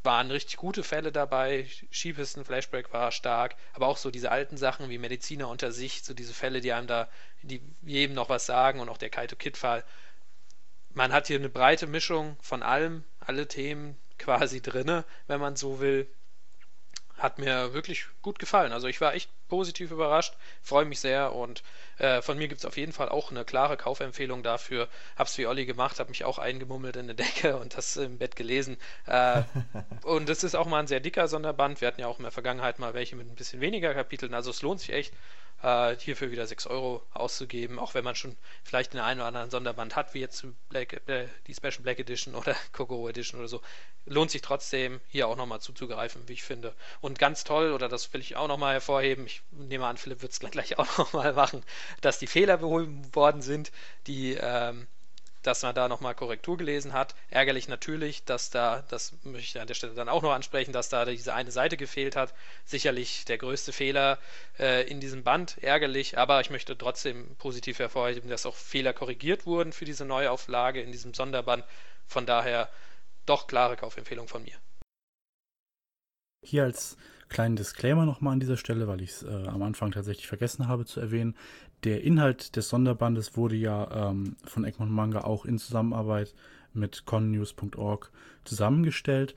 waren richtig gute Fälle dabei. Skipisten, Flashback war stark, aber auch so diese alten Sachen wie Mediziner unter sich, so diese Fälle, die einem da, die jedem noch was sagen und auch der Kaito Kid Fall. Man hat hier eine breite Mischung von allem, alle Themen, quasi drinne, wenn man so will. hat mir wirklich gut gefallen. Also ich war echt positiv überrascht, freue mich sehr und äh, von mir gibt es auf jeden Fall auch eine klare Kaufempfehlung dafür. Hab's wie Olli gemacht, habe mich auch eingemummelt in der Decke und das im Bett gelesen. Äh, und es ist auch mal ein sehr dicker Sonderband. Wir hatten ja auch in der Vergangenheit mal welche mit ein bisschen weniger Kapiteln. Also es lohnt sich echt äh, hierfür wieder 6 Euro auszugeben, auch wenn man schon vielleicht den einen oder anderen Sonderband hat, wie jetzt Black, äh, die Special Black Edition oder Coco Edition oder so, lohnt sich trotzdem hier auch nochmal zuzugreifen, wie ich finde. Und ganz toll, oder das will ich auch nochmal hervorheben, ich nehme an, Philipp wird es gleich auch nochmal machen, dass die Fehler behoben worden sind, die ähm, dass man da nochmal Korrektur gelesen hat. Ärgerlich natürlich, dass da, das möchte ich an der Stelle dann auch noch ansprechen, dass da diese eine Seite gefehlt hat. Sicherlich der größte Fehler äh, in diesem Band, ärgerlich, aber ich möchte trotzdem positiv hervorheben, dass auch Fehler korrigiert wurden für diese Neuauflage in diesem Sonderband. Von daher doch klare Kaufempfehlung von mir. Hier als kleinen Disclaimer nochmal an dieser Stelle, weil ich es äh, am Anfang tatsächlich vergessen habe zu erwähnen der Inhalt des Sonderbandes wurde ja ähm, von Egmont Manga auch in Zusammenarbeit mit connews.org zusammengestellt.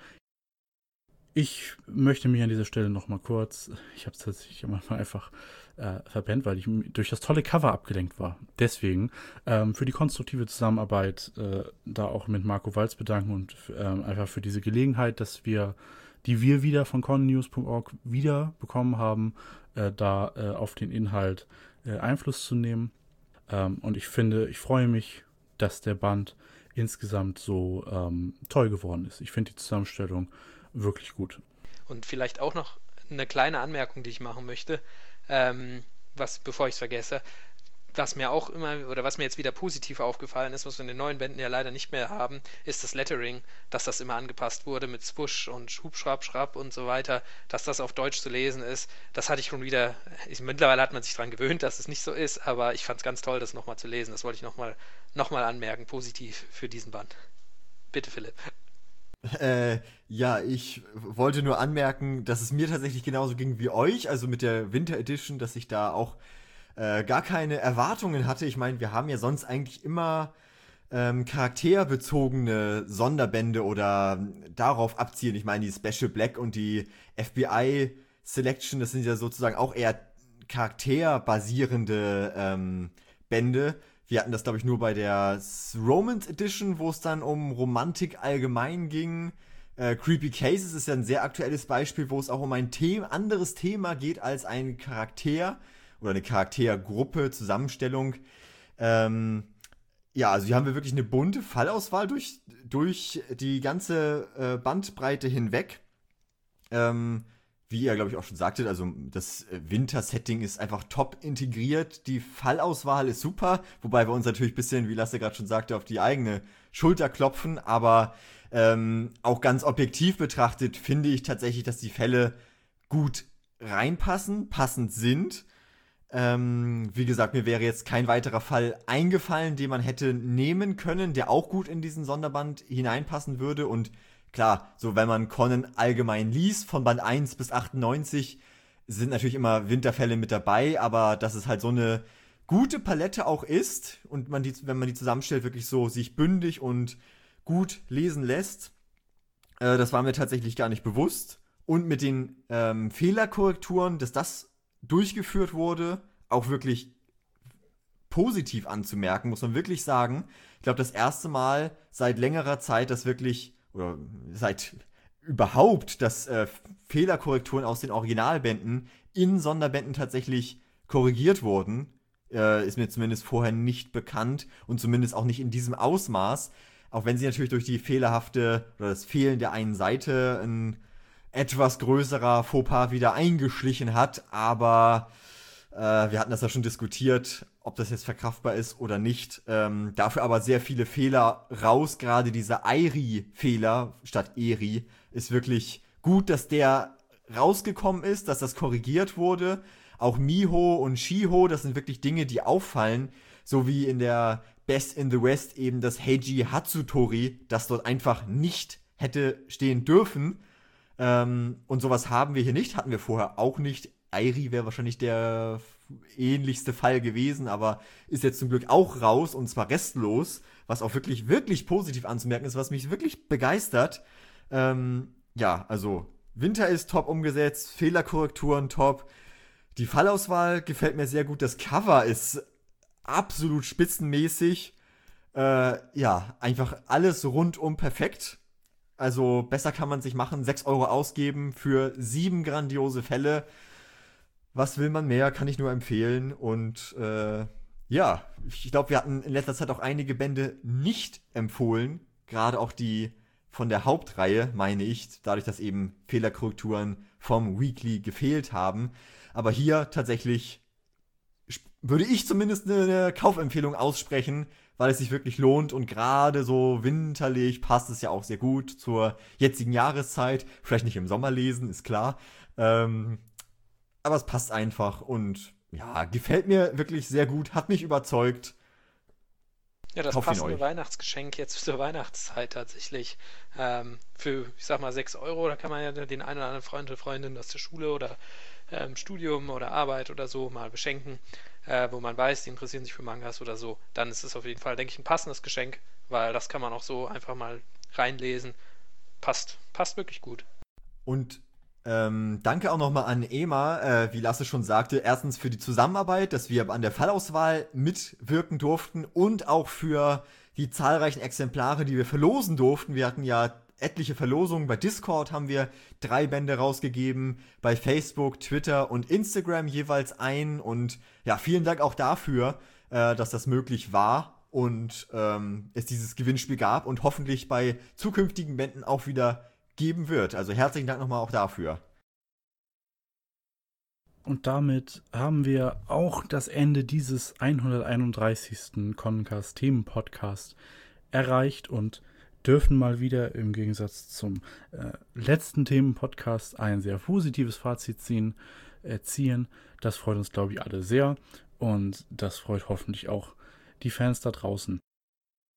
Ich möchte mich an dieser Stelle nochmal kurz, ich habe es tatsächlich am Anfang einfach äh, verpennt, weil ich durch das tolle Cover abgelenkt war. Deswegen ähm, für die konstruktive Zusammenarbeit äh, da auch mit Marco Walz bedanken und äh, einfach für diese Gelegenheit, dass wir, die wir wieder von connews.org wieder bekommen haben, äh, da äh, auf den Inhalt äh, Einfluss zu nehmen. Ähm, und ich finde, ich freue mich, dass der Band insgesamt so ähm, toll geworden ist. Ich finde die Zusammenstellung wirklich gut. Und vielleicht auch noch eine kleine Anmerkung, die ich machen möchte, ähm, was bevor ich es vergesse was mir auch immer, oder was mir jetzt wieder positiv aufgefallen ist, was wir in den neuen Bänden ja leider nicht mehr haben, ist das Lettering, dass das immer angepasst wurde mit Swoosh und Schubschraub, Schraub und so weiter, dass das auf Deutsch zu lesen ist. Das hatte ich schon wieder, ich, mittlerweile hat man sich daran gewöhnt, dass es nicht so ist, aber ich fand es ganz toll, das nochmal zu lesen. Das wollte ich nochmal noch mal anmerken, positiv für diesen Band. Bitte, Philipp. Äh, ja, ich wollte nur anmerken, dass es mir tatsächlich genauso ging wie euch, also mit der Winter Edition, dass ich da auch äh, gar keine Erwartungen hatte. Ich meine, wir haben ja sonst eigentlich immer ähm, charakterbezogene Sonderbände oder darauf abzielen. Ich meine, die Special Black und die FBI Selection, das sind ja sozusagen auch eher charakterbasierende ähm, Bände. Wir hatten das, glaube ich, nur bei der Romance Edition, wo es dann um Romantik allgemein ging. Äh, Creepy Cases ist ja ein sehr aktuelles Beispiel, wo es auch um ein The anderes Thema geht als ein Charakter oder eine Charaktergruppe, Zusammenstellung. Ähm, ja, also hier haben wir wirklich eine bunte Fallauswahl durch, durch die ganze äh, Bandbreite hinweg. Ähm, wie ihr, glaube ich, auch schon sagtet, also das Winter-Setting ist einfach top integriert. Die Fallauswahl ist super, wobei wir uns natürlich ein bisschen, wie Lasse gerade schon sagte, auf die eigene Schulter klopfen. Aber ähm, auch ganz objektiv betrachtet finde ich tatsächlich, dass die Fälle gut reinpassen, passend sind. Ähm, wie gesagt, mir wäre jetzt kein weiterer Fall eingefallen, den man hätte nehmen können, der auch gut in diesen Sonderband hineinpassen würde. Und klar, so wenn man Conan allgemein liest, von Band 1 bis 98, sind natürlich immer Winterfälle mit dabei, aber dass es halt so eine gute Palette auch ist und man die, wenn man die zusammenstellt, wirklich so sich bündig und gut lesen lässt, äh, das war mir tatsächlich gar nicht bewusst. Und mit den ähm, Fehlerkorrekturen, dass das durchgeführt wurde, auch wirklich positiv anzumerken, muss man wirklich sagen. Ich glaube, das erste Mal seit längerer Zeit, dass wirklich, oder seit überhaupt, dass äh, Fehlerkorrekturen aus den Originalbänden in Sonderbänden tatsächlich korrigiert wurden, äh, ist mir zumindest vorher nicht bekannt und zumindest auch nicht in diesem Ausmaß. Auch wenn sie natürlich durch die fehlerhafte oder das Fehlen der einen Seite ein etwas größerer Fauxpas wieder eingeschlichen hat, aber äh, wir hatten das ja schon diskutiert, ob das jetzt verkraftbar ist oder nicht. Ähm, dafür aber sehr viele Fehler raus, gerade dieser Airi-Fehler statt Eri ist wirklich gut, dass der rausgekommen ist, dass das korrigiert wurde. Auch Miho und Shiho, das sind wirklich Dinge, die auffallen, so wie in der Best in the West eben das Heiji Hatsutori, das dort einfach nicht hätte stehen dürfen ähm, und sowas haben wir hier nicht, hatten wir vorher auch nicht. Airi wäre wahrscheinlich der ähnlichste Fall gewesen, aber ist jetzt zum Glück auch raus und zwar restlos, was auch wirklich, wirklich positiv anzumerken ist, was mich wirklich begeistert. Ähm, ja, also Winter ist top umgesetzt, Fehlerkorrekturen top. Die Fallauswahl gefällt mir sehr gut. Das Cover ist absolut spitzenmäßig. Äh, ja, einfach alles rundum perfekt. Also besser kann man sich machen. 6 Euro ausgeben für sieben grandiose Fälle. Was will man mehr? Kann ich nur empfehlen. Und äh, ja, ich glaube, wir hatten in letzter Zeit auch einige Bände nicht empfohlen. Gerade auch die von der Hauptreihe, meine ich, dadurch, dass eben Fehlerkorrekturen vom Weekly gefehlt haben. Aber hier tatsächlich würde ich zumindest eine Kaufempfehlung aussprechen, weil es sich wirklich lohnt und gerade so winterlich passt es ja auch sehr gut zur jetzigen Jahreszeit. Vielleicht nicht im Sommer lesen, ist klar. Ähm, aber es passt einfach und ja, gefällt mir wirklich sehr gut, hat mich überzeugt. Ja, das Kauf passende Weihnachtsgeschenk jetzt zur Weihnachtszeit tatsächlich. Ähm, für, ich sag mal, 6 Euro, da kann man ja den einen oder anderen Freund oder Freundin aus der Schule oder ähm, Studium oder Arbeit oder so mal beschenken, äh, wo man weiß, die interessieren sich für Mangas oder so. Dann ist es auf jeden Fall, denke ich, ein passendes Geschenk, weil das kann man auch so einfach mal reinlesen. Passt, passt wirklich gut. Und ähm, danke auch nochmal an Ema, äh, wie Lasse schon sagte, erstens für die Zusammenarbeit, dass wir an der Fallauswahl mitwirken durften und auch für die zahlreichen Exemplare, die wir verlosen durften. Wir hatten ja etliche Verlosungen. Bei Discord haben wir drei Bände rausgegeben, bei Facebook, Twitter und Instagram jeweils ein. Und ja, vielen Dank auch dafür, äh, dass das möglich war und ähm, es dieses Gewinnspiel gab und hoffentlich bei zukünftigen Bänden auch wieder geben wird. Also herzlichen Dank nochmal auch dafür. Und damit haben wir auch das Ende dieses 131. Concast Themen Podcast erreicht und dürfen mal wieder im Gegensatz zum äh, letzten Themen-Podcast ein sehr positives Fazit ziehen, äh, ziehen. Das freut uns, glaube ich, alle sehr und das freut hoffentlich auch die Fans da draußen.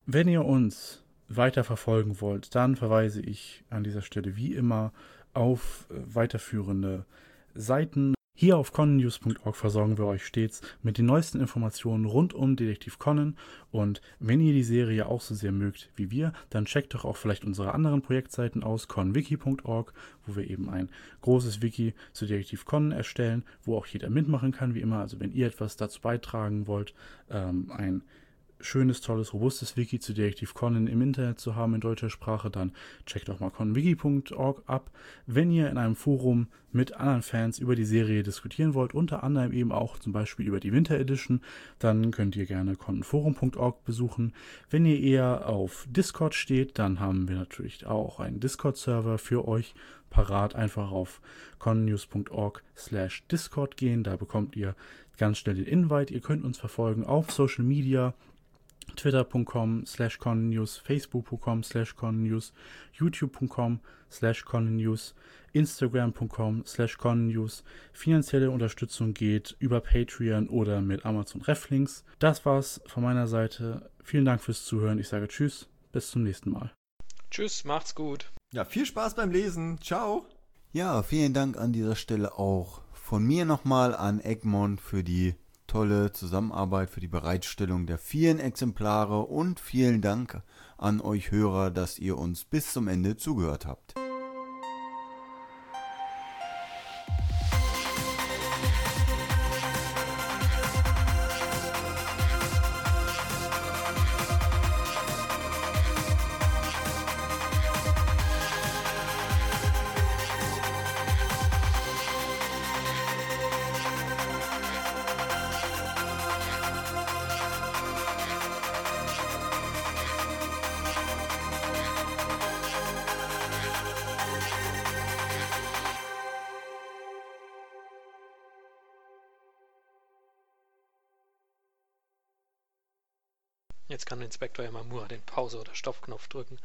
Wenn ihr uns weiter verfolgen wollt, dann verweise ich an dieser Stelle wie immer auf äh, weiterführende Seiten. Hier auf connews.org versorgen wir euch stets mit den neuesten Informationen rund um Detektiv Conan und wenn ihr die Serie auch so sehr mögt wie wir, dann checkt doch auch vielleicht unsere anderen Projektseiten aus, conwiki.org, wo wir eben ein großes Wiki zu Detektiv Conan erstellen, wo auch jeder mitmachen kann, wie immer. Also wenn ihr etwas dazu beitragen wollt, ähm, ein schönes, tolles, robustes Wiki zu Detektiv Conan im Internet zu haben in deutscher Sprache, dann checkt auch mal conwiki.org ab. Wenn ihr in einem Forum mit anderen Fans über die Serie diskutieren wollt, unter anderem eben auch zum Beispiel über die Winter Edition, dann könnt ihr gerne conforum.org besuchen. Wenn ihr eher auf Discord steht, dann haben wir natürlich auch einen Discord-Server für euch parat. Einfach auf connews.org slash Discord gehen, da bekommt ihr ganz schnell den Invite. Ihr könnt uns verfolgen auf Social Media, twitter.com slash connews, facebook.com slash connews, youtube.com slash connews, instagram.com slash connews. Finanzielle Unterstützung geht über Patreon oder mit Amazon Reflinks. Das war's von meiner Seite. Vielen Dank fürs Zuhören. Ich sage Tschüss, bis zum nächsten Mal. Tschüss, macht's gut. Ja, viel Spaß beim Lesen. Ciao. Ja, vielen Dank an dieser Stelle auch von mir nochmal an Egmont für die tolle Zusammenarbeit, für die Bereitstellung der vielen Exemplare und vielen Dank an euch Hörer, dass ihr uns bis zum Ende zugehört habt. Inspektor Yamamura den Pause- oder Stoppknopf drücken.